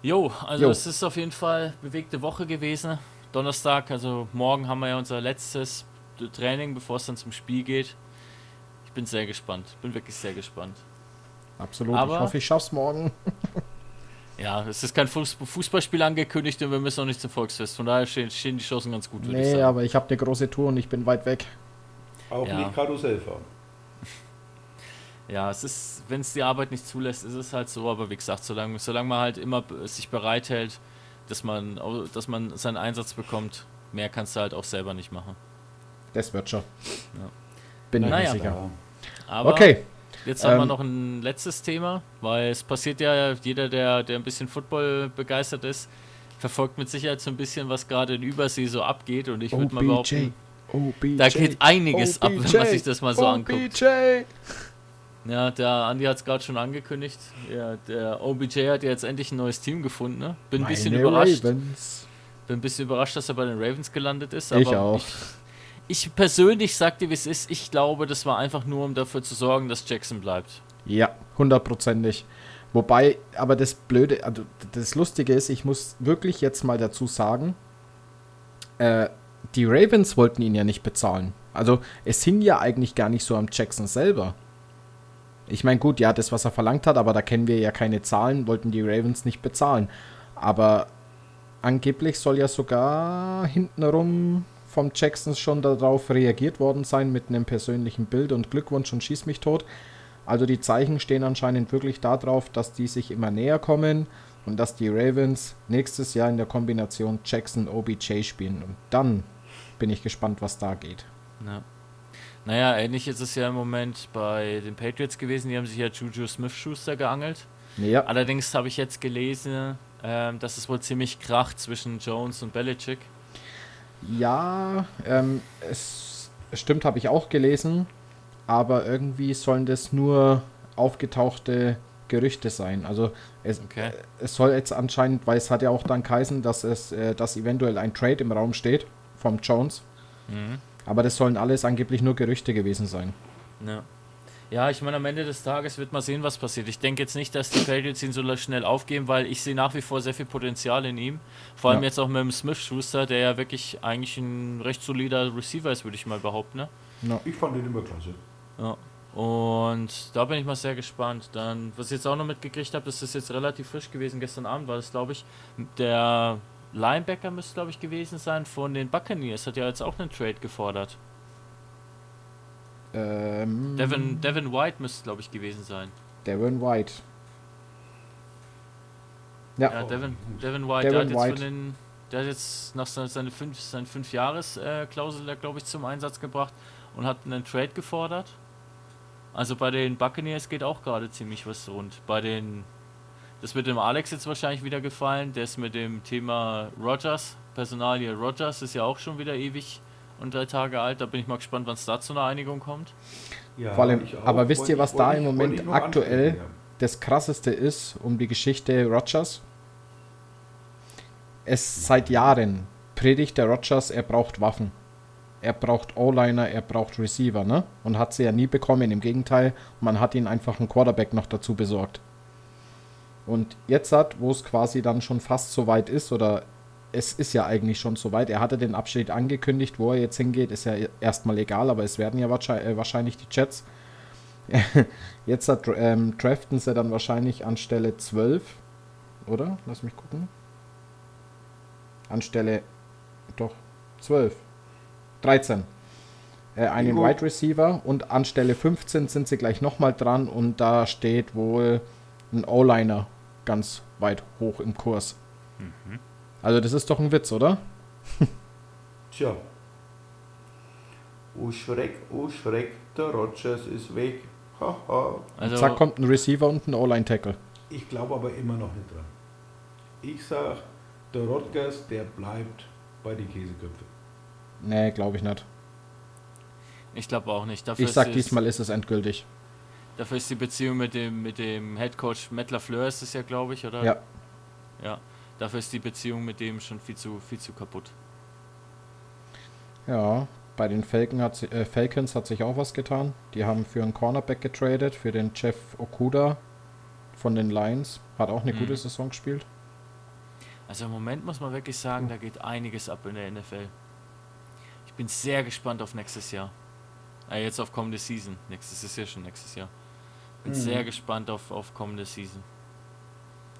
Jo, also Jo. es ist auf jeden Fall bewegte Woche gewesen. Donnerstag, also morgen haben wir ja unser letztes Training, bevor es dann zum Spiel geht. Ich bin sehr gespannt. Bin wirklich sehr gespannt. Absolut. Aber- ich hoffe, ich schaff's morgen. Ja, es ist kein Fuß- Fußballspiel angekündigt und wir müssen auch nicht zum Volksfest. Von daher stehen, stehen die Chancen ganz gut, würde ich Nee, sagen. aber ich habe eine große Tour und ich bin weit weg. Auch Ja. nicht Karussell fahren. Ja, es ist, wenn es die Arbeit nicht zulässt, ist es halt so, aber wie gesagt, solange, solange man halt immer sich bereithält, dass man, dass man seinen Einsatz bekommt, mehr kannst du halt auch selber nicht machen. Das wird schon. Ja. Bin ich Naja. mir sicher. Aber Okay, jetzt haben wir ähm, noch ein letztes Thema, weil es passiert ja, jeder, der, der ein bisschen Football begeistert ist, verfolgt mit Sicherheit so ein bisschen, was gerade in Übersee so abgeht und ich würde mal behaupten, OBJ. da geht einiges ab, wenn man sich das mal so anguckt. OBJ. Ja, der Andi hat es gerade schon angekündigt. Ja, der OBJ hat ja jetzt endlich ein neues Team gefunden. Ne? Bin ein bisschen Meine überrascht. Ravens. Bin ein bisschen überrascht, dass er bei den Ravens gelandet ist. Ich auch. Ich, ich persönlich sag dir, wie es ist. Ich glaube, das war einfach nur, um dafür zu sorgen, dass Jackson bleibt. Ja, hundertprozentig. Wobei, aber das Blöde, also das Lustige ist, ich muss wirklich jetzt mal dazu sagen, äh, die Ravens wollten ihn ja nicht bezahlen. Also es hing ja eigentlich gar nicht so am Jackson selber. Ich meine, gut, ja, das, was er verlangt hat, aber da kennen wir ja keine Zahlen, wollten die Ravens nicht bezahlen. Aber angeblich soll ja sogar hintenrum vom Jackson schon darauf reagiert worden sein mit einem persönlichen Bild und Glückwunsch und schieß mich tot. Also die Zeichen stehen anscheinend wirklich darauf, dass die sich immer näher kommen und dass die Ravens nächstes Jahr in der Kombination Jackson-OBJ spielen. Und dann bin ich gespannt, was da geht. Ja. Naja, ähnlich ist es ja im Moment bei den Patriots gewesen. Die haben sich ja Juju Smith-Schuster geangelt. Ja, Allerdings habe ich jetzt gelesen, ähm, dass es wohl ziemlich kracht zwischen Jones und Belichick. Ja ähm, es, stimmt, habe ich auch gelesen. Aber irgendwie sollen das nur aufgetauchte Gerüchte sein. Also es, Okay. es soll jetzt anscheinend, weil es hat ja auch dann geheißen, dass es, äh, dass eventuell ein Trade im Raum steht vom Jones. Mhm. Aber das sollen alles angeblich nur Gerüchte gewesen sein. Ja. Ja, ich meine, am Ende des Tages wird man sehen, was passiert. Ich denke jetzt nicht, dass die Patriots ihn so schnell aufgeben, weil ich sehe nach wie vor sehr viel Potenzial in ihm. Vor allem Ja. jetzt auch mit dem Smith-Schuster, der ja wirklich eigentlich ein recht solider Receiver ist, würde ich mal behaupten. Ne? Ich fand den immer klasse. Ja. Und da bin ich mal sehr gespannt. Dann, was ich jetzt auch noch mitgekriegt habe, das ist jetzt relativ frisch gewesen. Gestern Abend war das, glaube ich, der Linebacker müsste, glaube ich, gewesen sein von den Buccaneers. Hat ja jetzt auch einen Trade gefordert. Ähm, Devin, Devin White müsste, glaube ich, gewesen sein. Devin White. Ja, Ja, Devin, Devin White, Devin der hat jetzt White. von den, der hat jetzt nach seiner seine fünf, seine fünf Jahres äh, glaube ich, zum Einsatz gebracht und hat einen Trade gefordert. Also bei den Buccaneers geht auch gerade ziemlich was rund. Bei den Das wird dem Alex jetzt wahrscheinlich wieder gefallen. Der ist mit dem Thema Rogers, Personalie Rogers, ist ja auch schon wieder ewig und drei Tage alt. Da bin ich mal gespannt, wann es da zu einer Einigung kommt. Ja, Vor allem, aber wisst ihr, was ich- da im Moment aktuell das krasseste ist um die Geschichte Rogers? Es seit Jahren predigt der Rogers, er braucht Waffen. Er braucht O-Liner, er braucht Receiver, ne? Und hat sie ja nie bekommen. Im Gegenteil, man hat ihn einfach einen Quarterback noch dazu besorgt. Und jetzt hat, wo es quasi dann schon fast so weit ist, oder es ist ja eigentlich schon so weit, er hatte den Abschied angekündigt, wo er jetzt hingeht, ist ja erstmal egal, aber es werden ja wahrscheinlich, äh, wahrscheinlich die Jets. Jetzt hat, ähm, draften sie dann wahrscheinlich anstelle 12, oder? Lass mich gucken. Anstelle, doch, 12. 13. Äh, einen. Wide Receiver und anstelle 15 sind sie gleich nochmal dran und da steht wohl ein O-Liner ganz weit hoch im Kurs. Also das ist doch ein Witz, oder? Tja. Oh Schreck, oh Schreck, der Rogers ist weg. Haha. Also, Zack, kommt ein Receiver und ein O-Line-Tackle. Ich glaube aber immer noch nicht dran. Ich sag, der Rodgers, der bleibt bei den Käseköpfen. Nee, glaube ich nicht. ich glaube auch nicht. Dafür Ich sag, ist, diesmal ist es endgültig. Dafür ist die Beziehung mit dem, mit dem Head Coach Matt LaFleur ist es ja, glaube ich, oder? Ja. Ja. Dafür ist die Beziehung mit dem schon viel zu, viel zu kaputt. Ja, bei den Falcon hat, äh, Falcons hat sich auch was getan. Die haben für einen Cornerback getradet, für den Jeff Okuda von den Lions. Hat auch eine Mhm. gute Saison gespielt. Also im Moment muss man wirklich sagen, da geht einiges ab in der NFL. Ich bin sehr gespannt auf nächstes Jahr. Äh, jetzt auf kommende Season. Nächstes ist ja schon nächstes Jahr. Bin Mhm. sehr gespannt auf, auf kommende Season.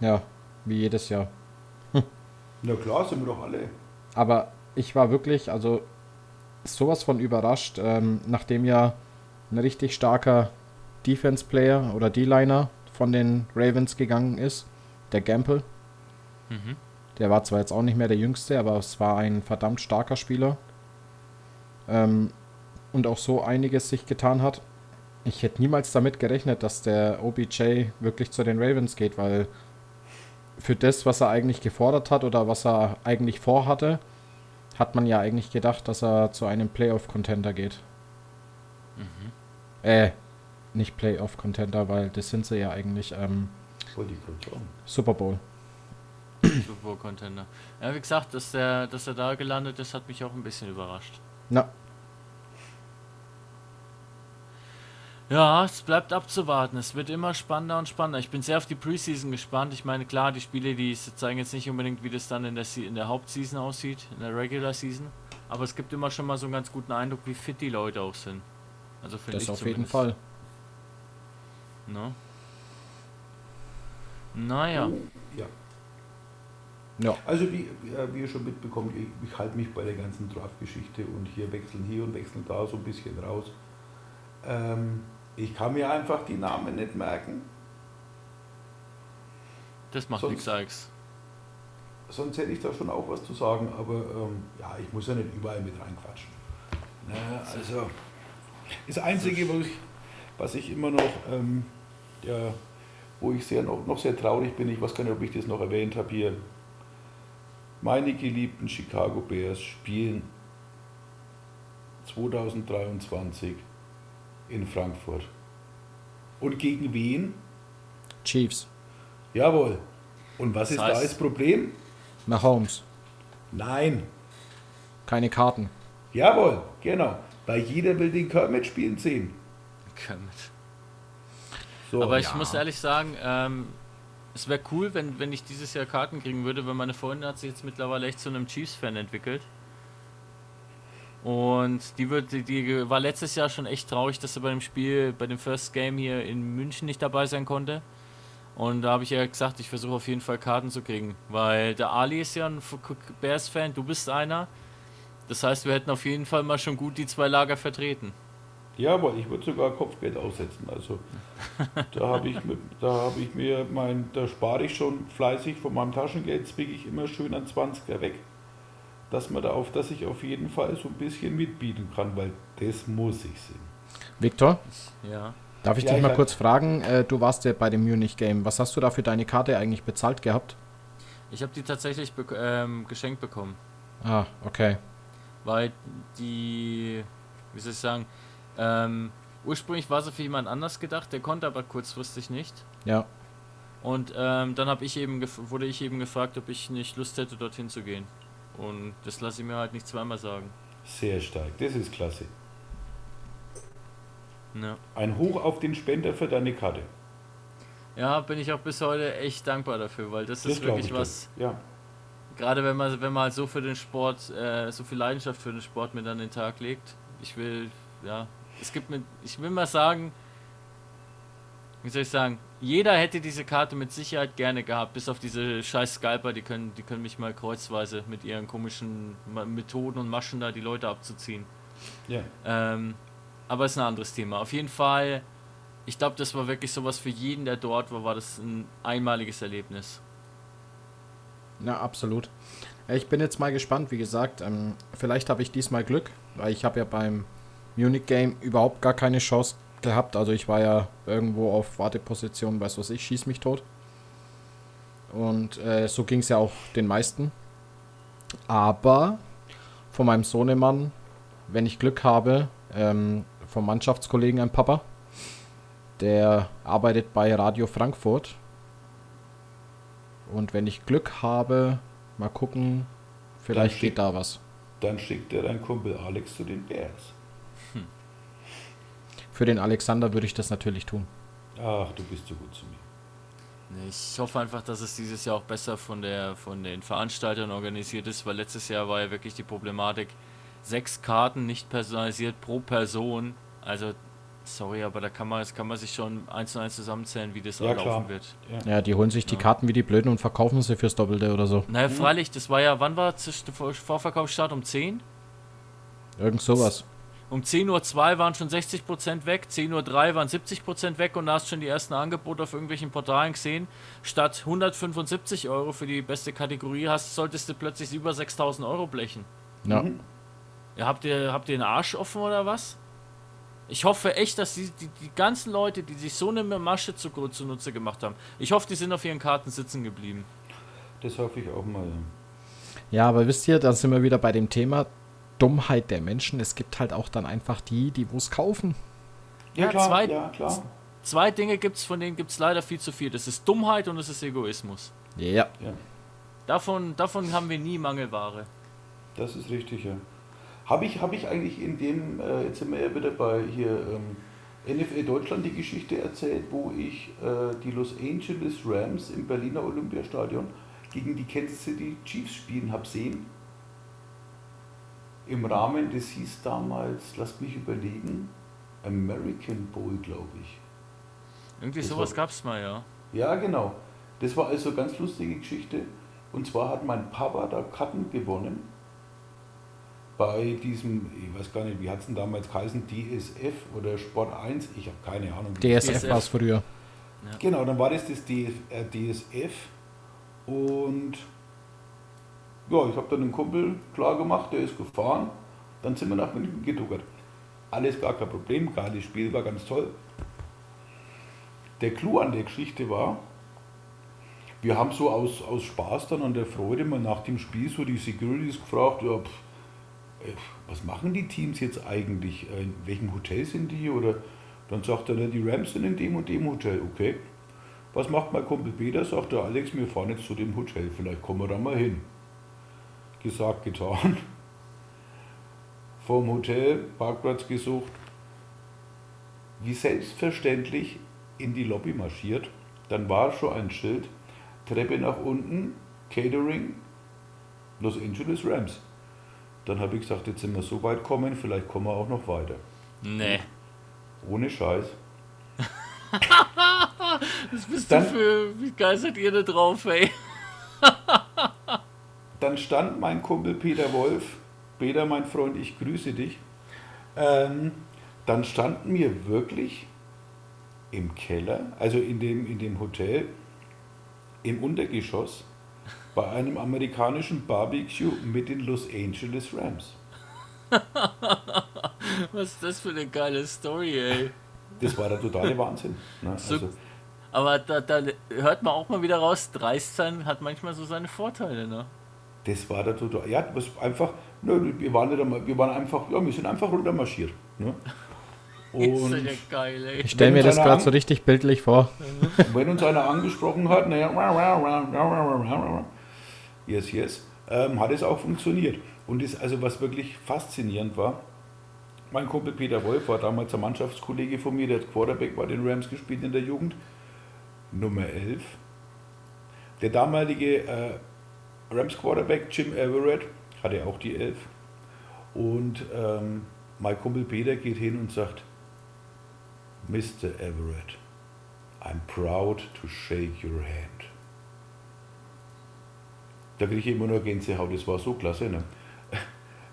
Ja, wie jedes Jahr. Na klar, sind wir doch alle. Aber ich war wirklich, also sowas von überrascht, ähm, nachdem ja ein richtig starker Defense-Player oder D-Liner von den Ravens gegangen ist, der Gamble. Mhm. Der war zwar jetzt auch nicht mehr der Jüngste, aber es war ein verdammt starker Spieler. Ähm, und auch so einiges sich getan hat. Ich hätte niemals damit gerechnet, dass der OBJ wirklich zu den Ravens geht, weil für das, was er eigentlich gefordert hat oder was er eigentlich vorhatte, hat man ja eigentlich gedacht, dass er zu einem Playoff-Contender geht. Äh, nicht Playoff-Contender, weil das sind sie ja eigentlich ähm. Super Bowl. Super Bowl Contender. Ja, wie gesagt, dass, der, dass er da gelandet ist, hat mich auch ein bisschen überrascht. Na, Ja, es bleibt abzuwarten. Es wird immer spannender und spannender. Ich bin sehr auf die Preseason gespannt. Ich meine, klar, die Spiele, die zeigen jetzt nicht unbedingt, wie das dann in der, Se- in der Hauptseason aussieht, in der Regular Season. Aber es gibt immer schon mal so einen ganz guten Eindruck, wie fit die Leute auch sind. Also finde das ich auf jeden zumindest. Fall. Ne? Naja, Ja. Ja. Also wie, äh, wie ihr schon mitbekommt, ich, ich halte mich bei der ganzen Draft-Geschichte und hier wechseln hier und wechseln da so ein bisschen raus. Ähm, ich kann mir einfach die Namen nicht merken, das macht nichts, Alex. sonst hätte ich da schon auch was zu sagen, aber ähm, ja, ich muss ja nicht überall mit reinquatschen. Ne, also das Einzige, was ich, was ich immer noch, ähm, ja, wo ich sehr noch, noch sehr traurig bin, ich weiß gar nicht, ob ich das noch erwähnt habe hier, meine geliebten Chicago Bears spielen 2023 in Frankfurt. Und gegen wen? Chiefs. Jawohl. Und was Das ist da heißt- das Problem? Mahomes. Nein. Keine Karten. Jawohl, genau. Weil jeder will den Kermit spielen sehen. Kermit. So, Aber ich ja. muss ehrlich sagen, ähm, es wäre cool, wenn, wenn ich dieses Jahr Karten kriegen würde, weil meine Freundin hat sich jetzt mittlerweile echt zu einem Chiefs-Fan entwickelt. Und die, wird, die, die war letztes Jahr schon echt traurig, dass sie bei dem Spiel, bei dem First Game hier in München nicht dabei sein konnte. Und da habe ich ja gesagt, ich versuche auf jeden Fall Karten zu kriegen. Weil der Ali ist ja ein Bears-Fan, du bist einer. Das heißt, wir hätten auf jeden Fall mal schon gut die zwei Lager vertreten. Jawohl, ich würde sogar Kopfgeld aussetzen. Also da habe ich, da hab ich mir mein, da spare ich schon fleißig von meinem Taschengeld, zwicke ich immer schön an 20er weg. Dass man da auf, dass ich auf jeden Fall so ein bisschen mitbieten kann, weil das muss ich sehen. Victor, Ja. Darf ich Ja, dich ich mal hab- kurz fragen? Äh, du warst ja bei dem Munich Game. Was hast du da für deine Karte eigentlich bezahlt gehabt? Ich habe die tatsächlich bek ähm, geschenkt bekommen. Ah, okay. Weil die, wie soll ich sagen, ähm, ursprünglich war sie für jemand anders gedacht, der konnte aber kurzfristig nicht. Ja. Und ähm, dann hab ich eben gef- wurde ich eben gefragt, ob ich nicht Lust hätte, dorthin zu gehen. Und das lasse ich mir halt nicht zweimal sagen. Sehr stark, das ist klasse. Ja. Ein Hoch auf den Spender für deine Karte. ja, bin ich auch bis heute echt dankbar dafür, weil das, ist glaub wirklich ich was. Ja. gerade wenn man, wenn man halt so für den Sport, äh, so viel Leidenschaft für den Sport mit an den Tag legt. Ich will, ja, es gibt mit, ich will mal sagen, wie soll ich sagen, jeder hätte diese Karte mit Sicherheit gerne gehabt, bis auf diese scheiß Scalper, die können, die können mich mal kreuzweise mit ihren komischen Methoden und Maschen da die Leute abzuziehen. ja. Ähm, aber ist ein anderes Thema. Auf jeden Fall, ich glaube, das war wirklich sowas für jeden, der dort war, war das ein einmaliges Erlebnis. Na, absolut. Ja, Ich bin jetzt mal gespannt, wie gesagt. Ähm, vielleicht habe ich diesmal Glück, weil ich habe ja beim Munich Game überhaupt gar keine Chance gehabt. Also ich war ja irgendwo auf Warteposition, weiß was ich, schieß mich tot. Und äh, so ging es ja auch den meisten. Aber von meinem Sohnemann, wenn ich Glück habe, ähm, vom Mannschaftskollegen ein Papa, der arbeitet bei Radio Frankfurt und wenn ich Glück habe, mal gucken, vielleicht Dann geht schick- da was. Dann schickt er dein Kumpel Alex zu den Bears. Für den Alexander würde ich das natürlich tun. Ach, du bist so gut zu mir. Ich hoffe einfach, dass es dieses Jahr auch besser von, der, von den Veranstaltern organisiert ist, weil letztes Jahr war ja wirklich die Problematik, sechs Karten nicht personalisiert pro Person. Also, sorry, aber da kann man, das kann man sich schon eins zu eins zusammenzählen, wie das Ja, ablaufen klar. wird. Ja, die holen sich die Ja. Karten wie die Blöden und verkaufen sie fürs Doppelte oder so. Naja, freilich, das war ja, wann war Vorverkaufsstart? Um 10? Irgend sowas. Um 10.02 Uhr waren schon 60% weg, 10.03 Uhr waren 70% weg und da hast schon die ersten Angebote auf irgendwelchen Portalen gesehen. Statt 175 Euro für die beste Kategorie hast, solltest du plötzlich über 6000 Euro blechen. Ja. Ja, habt, ihr, habt ihr den Arsch offen oder was? Ich hoffe echt, dass die, die, die ganzen Leute, die sich so eine Masche zu, zunutze gemacht haben, ich hoffe, die sind auf ihren Karten sitzen geblieben. Das hoffe ich auch mal. Ja, aber wisst ihr, da sind wir wieder bei dem Thema Dummheit der Menschen. Es gibt halt auch dann einfach die, die wo es kaufen. Ja, zwei- ja, klar. Zwei Dinge gibt's, von denen gibt es leider viel zu viel. Das ist Dummheit und das ist Egoismus. Ja. Ja, Davon, davon haben wir nie Mangelware. das ist richtig, ja. Habe ich, hab ich eigentlich in dem, äh, jetzt sind wir ja wieder bei hier ähm, NFL Deutschland die Geschichte erzählt, wo ich äh, die Los Angeles Rams im Berliner Olympiastadion gegen die Kansas City Chiefs spielen habe sehen. Im Rahmen, das hieß damals, lasst mich überlegen, American Bowl, glaube ich. Irgendwie Das sowas war- gab's mal, ja. Ja, genau. Das war also eine ganz lustige Geschichte. Und zwar hat mein Papa da Karten gewonnen. Bei diesem, ich weiß gar nicht, wie hat es denn damals geheißen, DSF oder Sport 1? Ich habe keine Ahnung. DSF DSF. war es früher. Genau, dann war das das DSF. Und ja, ich habe dann einen Kumpel klar gemacht, der ist gefahren. Dann sind wir nach München geduckert. Alles gar kein Problem, geiles Spiel, war ganz toll. Der Clou an der Geschichte war, wir haben so aus, aus Spaß dann an der Freude mal nach dem Spiel so die Securities gefragt, ja, pff, äh, was machen die Teams jetzt eigentlich? Äh, In welchem Hotel sind die? Oder dann sagt er, die Rams sind in dem und dem Hotel. Okay. Was macht mein Kumpel Peter? Sagt der Alex, wir fahren jetzt zu dem Hotel, vielleicht kommen wir da mal hin. Gesagt, getan. Vom Hotel, Parkplatz gesucht, wie selbstverständlich in die Lobby marschiert. Dann war schon ein Schild, Treppe nach unten, Catering, Los Angeles Rams. Dann habe ich gesagt, jetzt sind wir so weit kommen, vielleicht kommen wir auch noch weiter. Nee. Ohne Scheiß. Was bist Dann- du für. Wie geil seid ihr da drauf, ey? Dann stand mein Kumpel Peter Wolf, Peter, mein Freund, ich grüße dich. Ähm, dann standen wir wirklich im Keller, also in dem, in dem Hotel, im Untergeschoss, bei einem amerikanischen Barbecue mit den Los Angeles Rams. Was ist das für eine geile Story, ey? Das war der totale Wahnsinn. Ne? So- Also, Aber da, da hört man auch mal wieder raus, dreist sein hat manchmal so seine Vorteile, ne? Das war der total. Ja, das war einfach. Ne, wir, waren nicht einmal, wir waren einfach. Ja, wir sind einfach runtermarschiert. Ne? Ist Und das ja geil, ey. Ich stelle mir das gerade so richtig bildlich vor. wenn uns einer angesprochen hat, naja, yes, yes, ähm, hat es auch funktioniert. Und das, also was wirklich faszinierend war, mein Kumpel Peter Wolf war damals ein Mannschaftskollege von mir, der hat Quarterback bei den Rams gespielt in der Jugend, Nummer 11. Der damalige äh, Rams Quarterback Jim Everett hatte auch die 11. Und ähm, mein Kumpel Peter geht hin und sagt, Mr. Everett, I'm proud to shake your hand. Da kriege ich immer nur Gänsehaut, das war so klasse. Ne?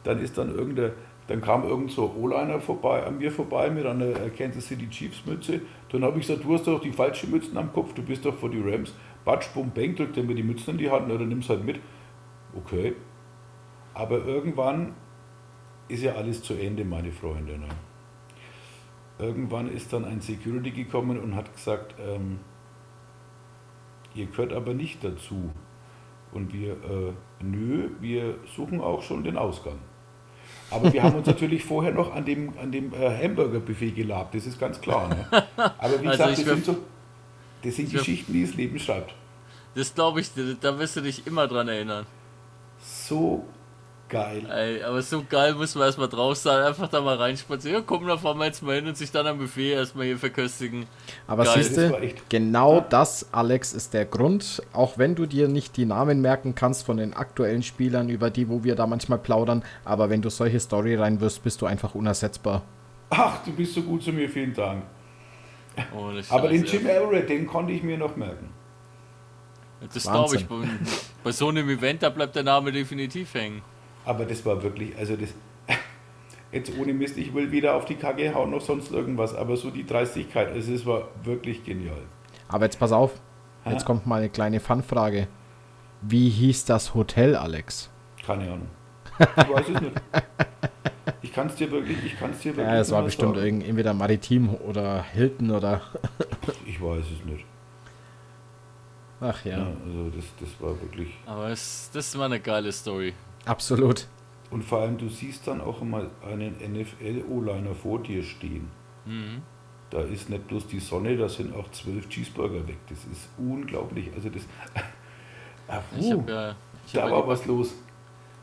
Dann ist dann irgendein, dann kam irgend so O-Liner vorbei, an mir vorbei mit einer Kansas City Chiefs Mütze. Dann habe ich gesagt, du hast doch die falsche Mützen am Kopf, du bist doch vor die Rams. Batsch, bum, bang, drückt er mir die Mützen in die Hand, oder nimm's halt mit. Okay. Aber irgendwann ist ja alles zu Ende, meine Freunde. Ne? Irgendwann ist dann ein Security gekommen und hat gesagt, ähm, ihr gehört aber nicht dazu. Und wir, äh, nö, wir suchen auch schon den Ausgang. Aber wir haben uns natürlich vorher noch an dem, an dem äh, Hamburger-Buffet gelabt, das ist ganz klar. Ne? Aber wie Also gesagt, das wär- sind, so, das sind ich wär- Geschichten, die das Leben schreibt. Das glaube ich, dir, da wirst du dich immer dran erinnern. So geil. Ey, aber so geil muss man erstmal drauf sein, einfach da mal reinspazieren. Ja, komm, da fahren wir jetzt mal hin und sich dann am Buffet erstmal hier verköstigen. Aber siehst du, genau das, Alex, ist der Grund, auch wenn du dir nicht die Namen merken kannst von den aktuellen Spielern, über die, wo wir da manchmal plaudern, aber wenn du solche Story reinwirfst, bist du einfach unersetzbar. Ach, du bist so gut zu mir, vielen Dank. Aber den Jim. Everett, den konnte ich mir noch merken. Das glaube ich. Bei, bei so einem Event, da bleibt der Name definitiv hängen. Aber das war wirklich, also das, jetzt ohne Mist, ich will weder auf die Kacke hauen noch sonst irgendwas, aber so die Dreistigkeit, also es war wirklich genial. Aber jetzt pass auf, jetzt Ja. kommt mal eine kleine Fanfrage. Wie hieß das Hotel, Alex? Keine Ahnung. Ich weiß es nicht. Ich kann es dir wirklich, ich kann es dir wirklich Ja, es war bestimmt sagen. entweder Maritim oder Hilton oder. Ich weiß es nicht. Ach ja, Ja, also das, das war wirklich. Aber es, das war eine geile Story. absolut. Und vor allem, du siehst dann auch mal einen NFL-O-Liner vor dir stehen. Mhm. Da ist nicht bloß die Sonne, da sind auch zwölf Cheeseburger weg. Das ist unglaublich. Also das. Ach, Ich uh, habe ja, ich da hab war ja was los.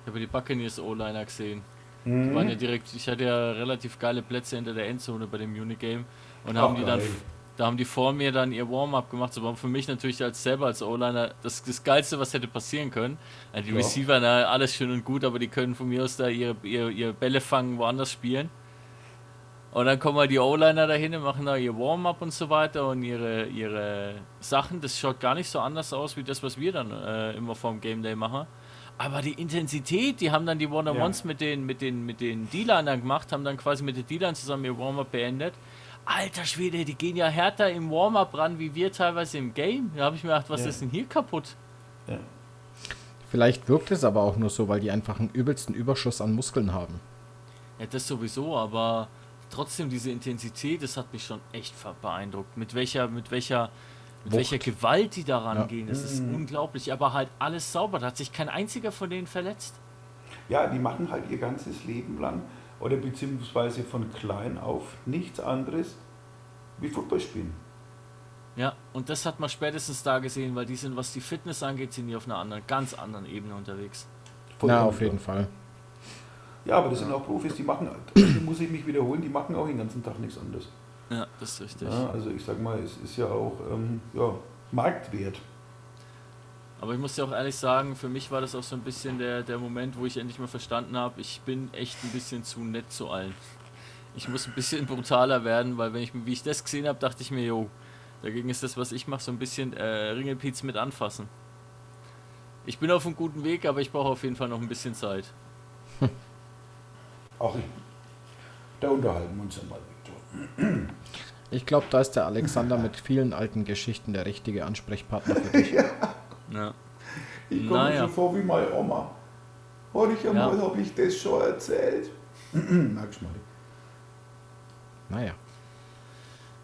die, hab ja die Buccaneers O-Liner gesehen. Die Mhm. waren ja direkt, ich hatte ja relativ geile Plätze hinter der Endzone bei dem Unigame. Und Ach, haben die dann, geil. da haben die vor mir dann ihr Warm-up gemacht. So war für mich natürlich als selber als O-Liner das, das Geilste, was hätte passieren können. Also die Ja. Receiver, na, alles schön und gut, aber die können von mir aus da ihre, ihre, ihre Bälle fangen, woanders spielen. Und dann kommen halt die O-Liner dahin und machen da ihr Warm-up und so weiter und ihre, ihre Sachen. Das schaut gar nicht so anders aus wie das, was wir dann äh, immer vorm Game Day machen. Aber die Intensität, die haben dann die One-on-Ones Ja. mit den, mit den, mit den D-Linern gemacht, haben dann quasi mit den D-Linern zusammen ihr Warm-up beendet. Alter Schwede, die gehen ja härter im Warm-up ran, wie wir teilweise im Game. Da habe ich mir gedacht, was Ja. ist denn hier kaputt? Ja. Vielleicht wirkt es aber auch nur so, weil die einfach einen übelsten Überschuss an Muskeln haben. Ja, das sowieso, aber trotzdem diese Intensität, das hat mich schon echt beeindruckt. Mit welcher, mit welcher, mit Wucht. welcher Gewalt die daran Ja. gehen, das ist unglaublich. Aber halt alles sauber, da hat sich kein einziger von denen verletzt. Ja, die machen halt ihr ganzes Leben lang oder beziehungsweise von klein auf nichts anderes wie Football spielen. Ja, und das hat man spätestens da gesehen, weil die sind, was die Fitness angeht, sind die auf einer anderen, ganz anderen Ebene unterwegs. Voll ja, auf jeden. Fall. Ja, aber das sind auch Profis, die machen, muss ich mich wiederholen, die machen auch den ganzen Tag nichts anderes. Ja, das ist richtig. Ja, also ich sag mal, es ist ja auch ähm, ja, Marktwert. Aber ich muss dir auch ehrlich sagen, für mich war das auch so ein bisschen der, der Moment, wo ich endlich mal verstanden habe, ich bin echt ein bisschen zu nett zu allen. Ich muss ein bisschen brutaler werden, weil wenn ich wie ich das gesehen habe, dachte ich mir, jo, dagegen ist das, was ich mache, so ein bisschen äh, Ringelpiez mit anfassen. Ich bin auf einem guten Weg, aber ich brauche auf jeden Fall noch ein bisschen Zeit. Auch ich. Da unterhalten wir uns ja mal, Victor. Ich glaube, da ist der Alexander mit vielen alten Geschichten der richtige Ansprechpartner für dich. Ja. Ich komme Naja. so vor wie meine Oma. Hör ich einmal, habe ich das schon erzählt? Du mal. Naja.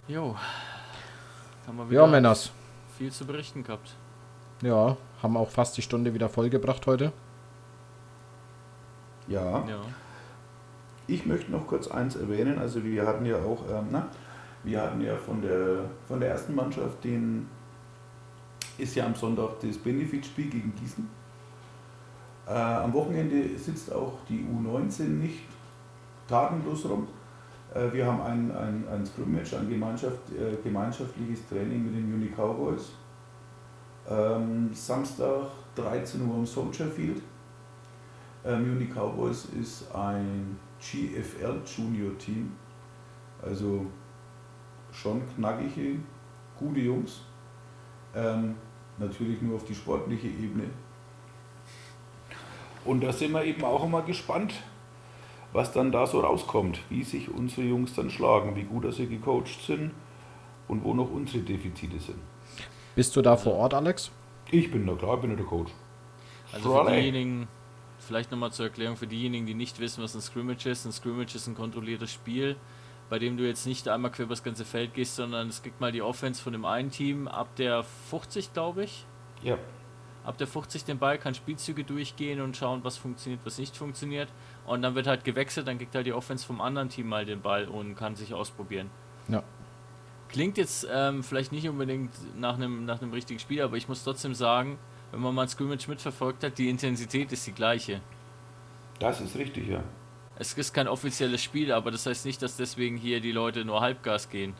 Jo. Haben wir Ja, wieder Männers. viel zu berichten gehabt. Ja, haben auch fast die Stunde wieder vollgebracht heute. Ja. Ja. Ich möchte noch kurz eins erwähnen. Also wir hatten ja auch, ähm, na, wir hatten ja von der, von der ersten Mannschaft, den ist ja am Sonntag das Benefitspiel gegen Gießen. Äh, am Wochenende sitzt auch die U19 nicht tatenlos rum. Äh, wir haben ein, ein, ein Scrum-Match, ein Gemeinschaft, äh, gemeinschaftliches Training mit den Uni Cowboys. Ähm, Samstag 13 Uhr am Soldier Field. Ähm, Uni Cowboys ist ein GFL Junior Team. Also schon knackige, gute Jungs. Ähm, natürlich nur auf die sportliche Ebene. Und da sind wir eben auch immer gespannt, was dann da so rauskommt, wie sich unsere Jungs dann schlagen, wie gut dass sie gecoacht sind und wo noch unsere Defizite sind. Bist du da vor Ort, Alex? Ich bin da klar, ich bin ja der Coach. Also für Trolley. diejenigen, vielleicht nochmal zur Erklärung, für diejenigen, die nicht wissen, was ein Scrimmage ist. Ein Scrimmage ist ein kontrolliertes Spiel, bei dem du jetzt nicht einmal quer über das ganze Feld gehst, sondern es gibt mal die Offense von dem einen Team ab der 50, glaube ich. Ja, Ab der 50 den Ball, kann Spielzüge durchgehen und schauen, was funktioniert, was nicht funktioniert. Und dann wird halt gewechselt, dann kriegt halt die Offense vom anderen Team mal den Ball und kann sich ausprobieren. Ja. Klingt jetzt ähm, vielleicht nicht unbedingt nach einem, nach einem richtigen Spiel, aber ich muss trotzdem sagen, wenn man mal ein Scrimmage mitverfolgt hat, die Intensität ist die gleiche. das ist richtig, ja. Es ist kein offizielles Spiel, aber das heißt nicht, dass deswegen hier die Leute nur Halbgas gehen.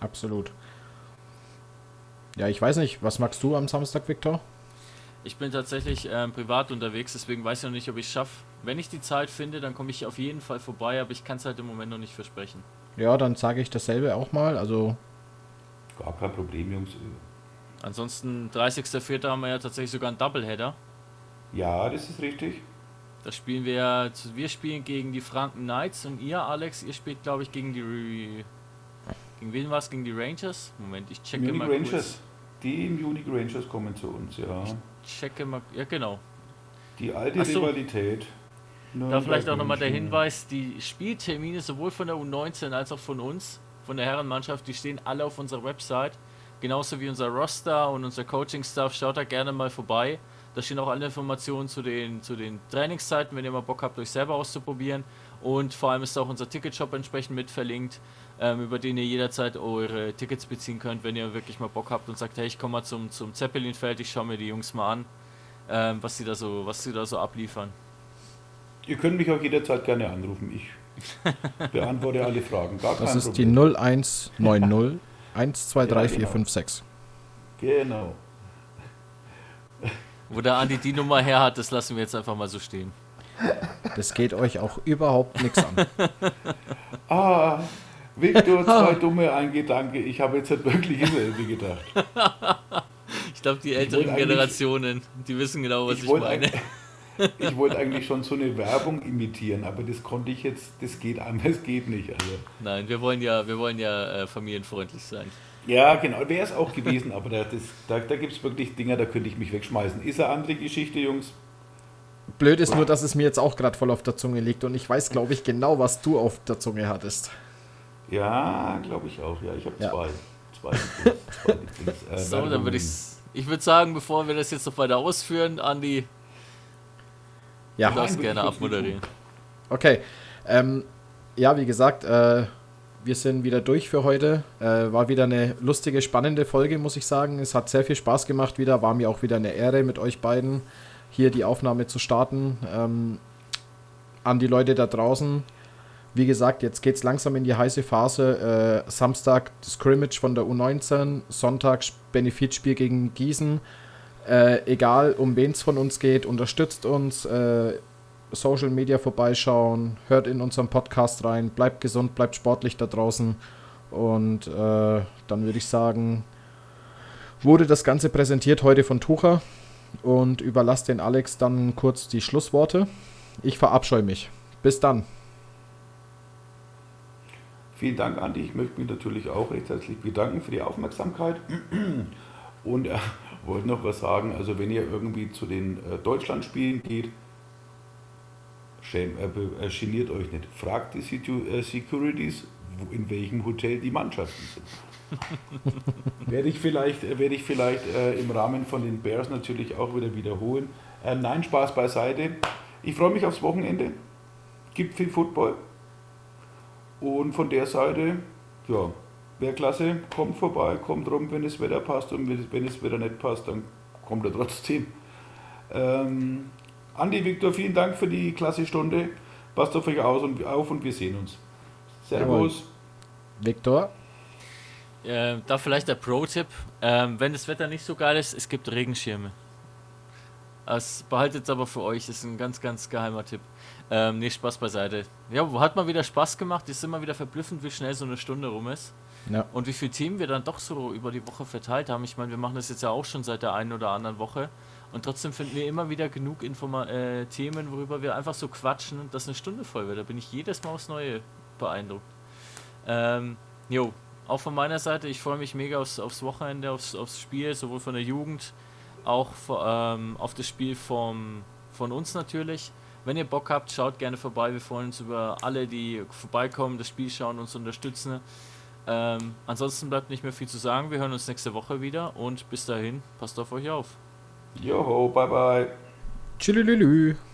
Absolut. Ja, ich weiß nicht, was magst du am Samstag, Viktor? Ich bin tatsächlich ähm, privat unterwegs, deswegen weiß ich noch nicht, ob ich es schaffe. Wenn ich die Zeit finde, dann komme ich auf jeden Fall vorbei, aber ich kann es halt im Moment noch nicht versprechen. Ja, dann sage ich dasselbe auch mal. Also, Gar kein Problem, Jungs. Ansonsten 30.04. haben wir ja tatsächlich sogar einen Doubleheader. Ja, das ist richtig. Da spielen wir wir spielen gegen die Franken Knights und ihr, Alex, ihr spielt glaube ich gegen die, Re- gegen wen war es? Gegen die Rangers? Moment, ich checke Munich mal Rangers. kurz. Die Munich Rangers kommen zu uns, ja. Checke mal, ja genau. Die alte Ach so. Rivalität. Da vielleicht auch nochmal der. Hinweis, die Spieltermine sowohl von der U19 als auch von uns, von der Herrenmannschaft, die stehen alle auf unserer Website. Genauso wie unser Roster und unser Coaching-Staff. Schaut da gerne mal vorbei. Da stehen auch alle Informationen zu den, zu den Trainingszeiten, wenn ihr mal Bock habt, euch selber auszuprobieren. Und vor allem ist auch unser Ticketshop entsprechend mit verlinkt, ähm, über den ihr jederzeit eure Tickets beziehen könnt, wenn ihr wirklich mal Bock habt und sagt, hey, ich komme mal zum, zum Zeppelin-Feld, ich schaue mir die Jungs mal an, ähm, was sie da so, was sie da so abliefern. Ihr könnt mich auch jederzeit gerne anrufen. Ich beantworte alle Fragen. Gar das kein ist die Problem. 0190 123456. Genau. Wo der Andi die Nummer her hat, das lassen wir jetzt einfach mal so stehen. Das geht euch auch überhaupt nichts an. Ah, Victor, zwei dumme, ein Gedanke. Ich habe jetzt halt wirklich dasselbe gedacht. Ich glaube, die älteren Generationen, die wissen genau, was ich, Ich meine. Ich wollte eigentlich schon so eine Werbung imitieren, aber das konnte ich jetzt, das geht einfach, das geht nicht. Also. Nein, wir wollen ja, wir wollen ja äh, familienfreundlich sein. Ja, genau, wäre es auch gewesen, aber da, das, da, da gibt es wirklich Dinge, da könnte ich mich wegschmeißen. Ist eine andere Geschichte, Jungs. Blöd ist nur, dass es mir jetzt auch gerade voll auf der Zunge liegt und ich weiß, glaube ich, genau, was du auf der Zunge hattest. Ja, glaube ich auch. Ja, ich habe Ja. zwei. Zwei Lieblings- zwei äh, So, dann würde ich ich würde sagen, bevor wir das jetzt noch weiter ausführen, Andi, Ja, du darfst gerne abmoderieren. okay. Ähm, ja, wie gesagt, äh, wir sind wieder durch für heute. Äh, war wieder eine lustige, spannende Folge, muss ich sagen. Es hat sehr viel Spaß gemacht wieder. War mir auch wieder eine Ehre, mit euch beiden hier die Aufnahme zu starten. Ähm, an die Leute da draußen. Wie gesagt, jetzt geht es langsam in die heiße Phase. Äh, Samstag Scrimmage von der U19, Sonntag Benefitspiel gegen Gießen. Äh, egal, um wen es von uns geht, unterstützt uns. Äh, Social Media vorbeischauen, hört in unseren Podcast rein, bleibt gesund, bleibt sportlich da draußen. Und äh, dann würde ich sagen, wurde das Ganze präsentiert heute von Tucher und überlasse den Alex dann kurz die Schlussworte. Ich verabscheue mich. Bis dann. Vielen Dank, Andi. Ich möchte mich natürlich auch recht herzlich bedanken für die Aufmerksamkeit. Und äh, wollte noch was sagen. Also, wenn ihr irgendwie zu den äh, Deutschlandspielen geht, schäm, äh, äh, geniert euch nicht. Fragt die äh, Securities, wo- in welchem Hotel die Mannschaften sind. werde ich vielleicht, werde ich vielleicht äh, im Rahmen von den Bears natürlich auch wieder wiederholen. Nein, Spaß beiseite. Ich freue mich aufs Wochenende. Gibt viel Football. Und von der Seite, ja, wäre klasse, kommt vorbei, kommt rum, wenn das Wetter passt und wenn das Wetter nicht passt, dann kommt er trotzdem. Ähm, Andi, Viktor, vielen Dank für die klasse Stunde. Passt auf euch aus und, auf und wir sehen uns. Servus. Viktor? Äh, da vielleicht der Pro-Tipp. Ähm, wenn das Wetter nicht so geil ist, es gibt Regenschirme. Das behaltet aber für euch, ist ein ganz, ganz geheimer Tipp. Ähm, nee, Spaß beiseite. Ja, hat mal wieder Spaß gemacht. Ist immer wieder verblüffend, wie schnell so eine Stunde rum ist. Ja. Und wie viele Themen wir dann doch so über die Woche verteilt haben. Ich meine, wir machen das jetzt ja auch schon seit der einen oder anderen Woche. Und trotzdem finden wir immer wieder genug Informa äh, Themen, worüber wir einfach so quatschen und das eine Stunde voll wird. Da bin ich jedes Mal aufs Neue beeindruckt. Ähm, jo, auch von meiner Seite, ich freue mich mega aufs, aufs Wochenende, aufs, aufs Spiel, sowohl von der Jugend, auch ähm, auf das Spiel vom, von uns natürlich. Wenn ihr Bock habt, schaut gerne vorbei. Wir freuen uns über alle, die vorbeikommen, das Spiel schauen, uns unterstützen. Ähm, ansonsten bleibt nicht mehr viel zu sagen. Wir hören uns nächste Woche wieder und bis dahin, passt auf euch auf. Joho, bye bye. Tschüss.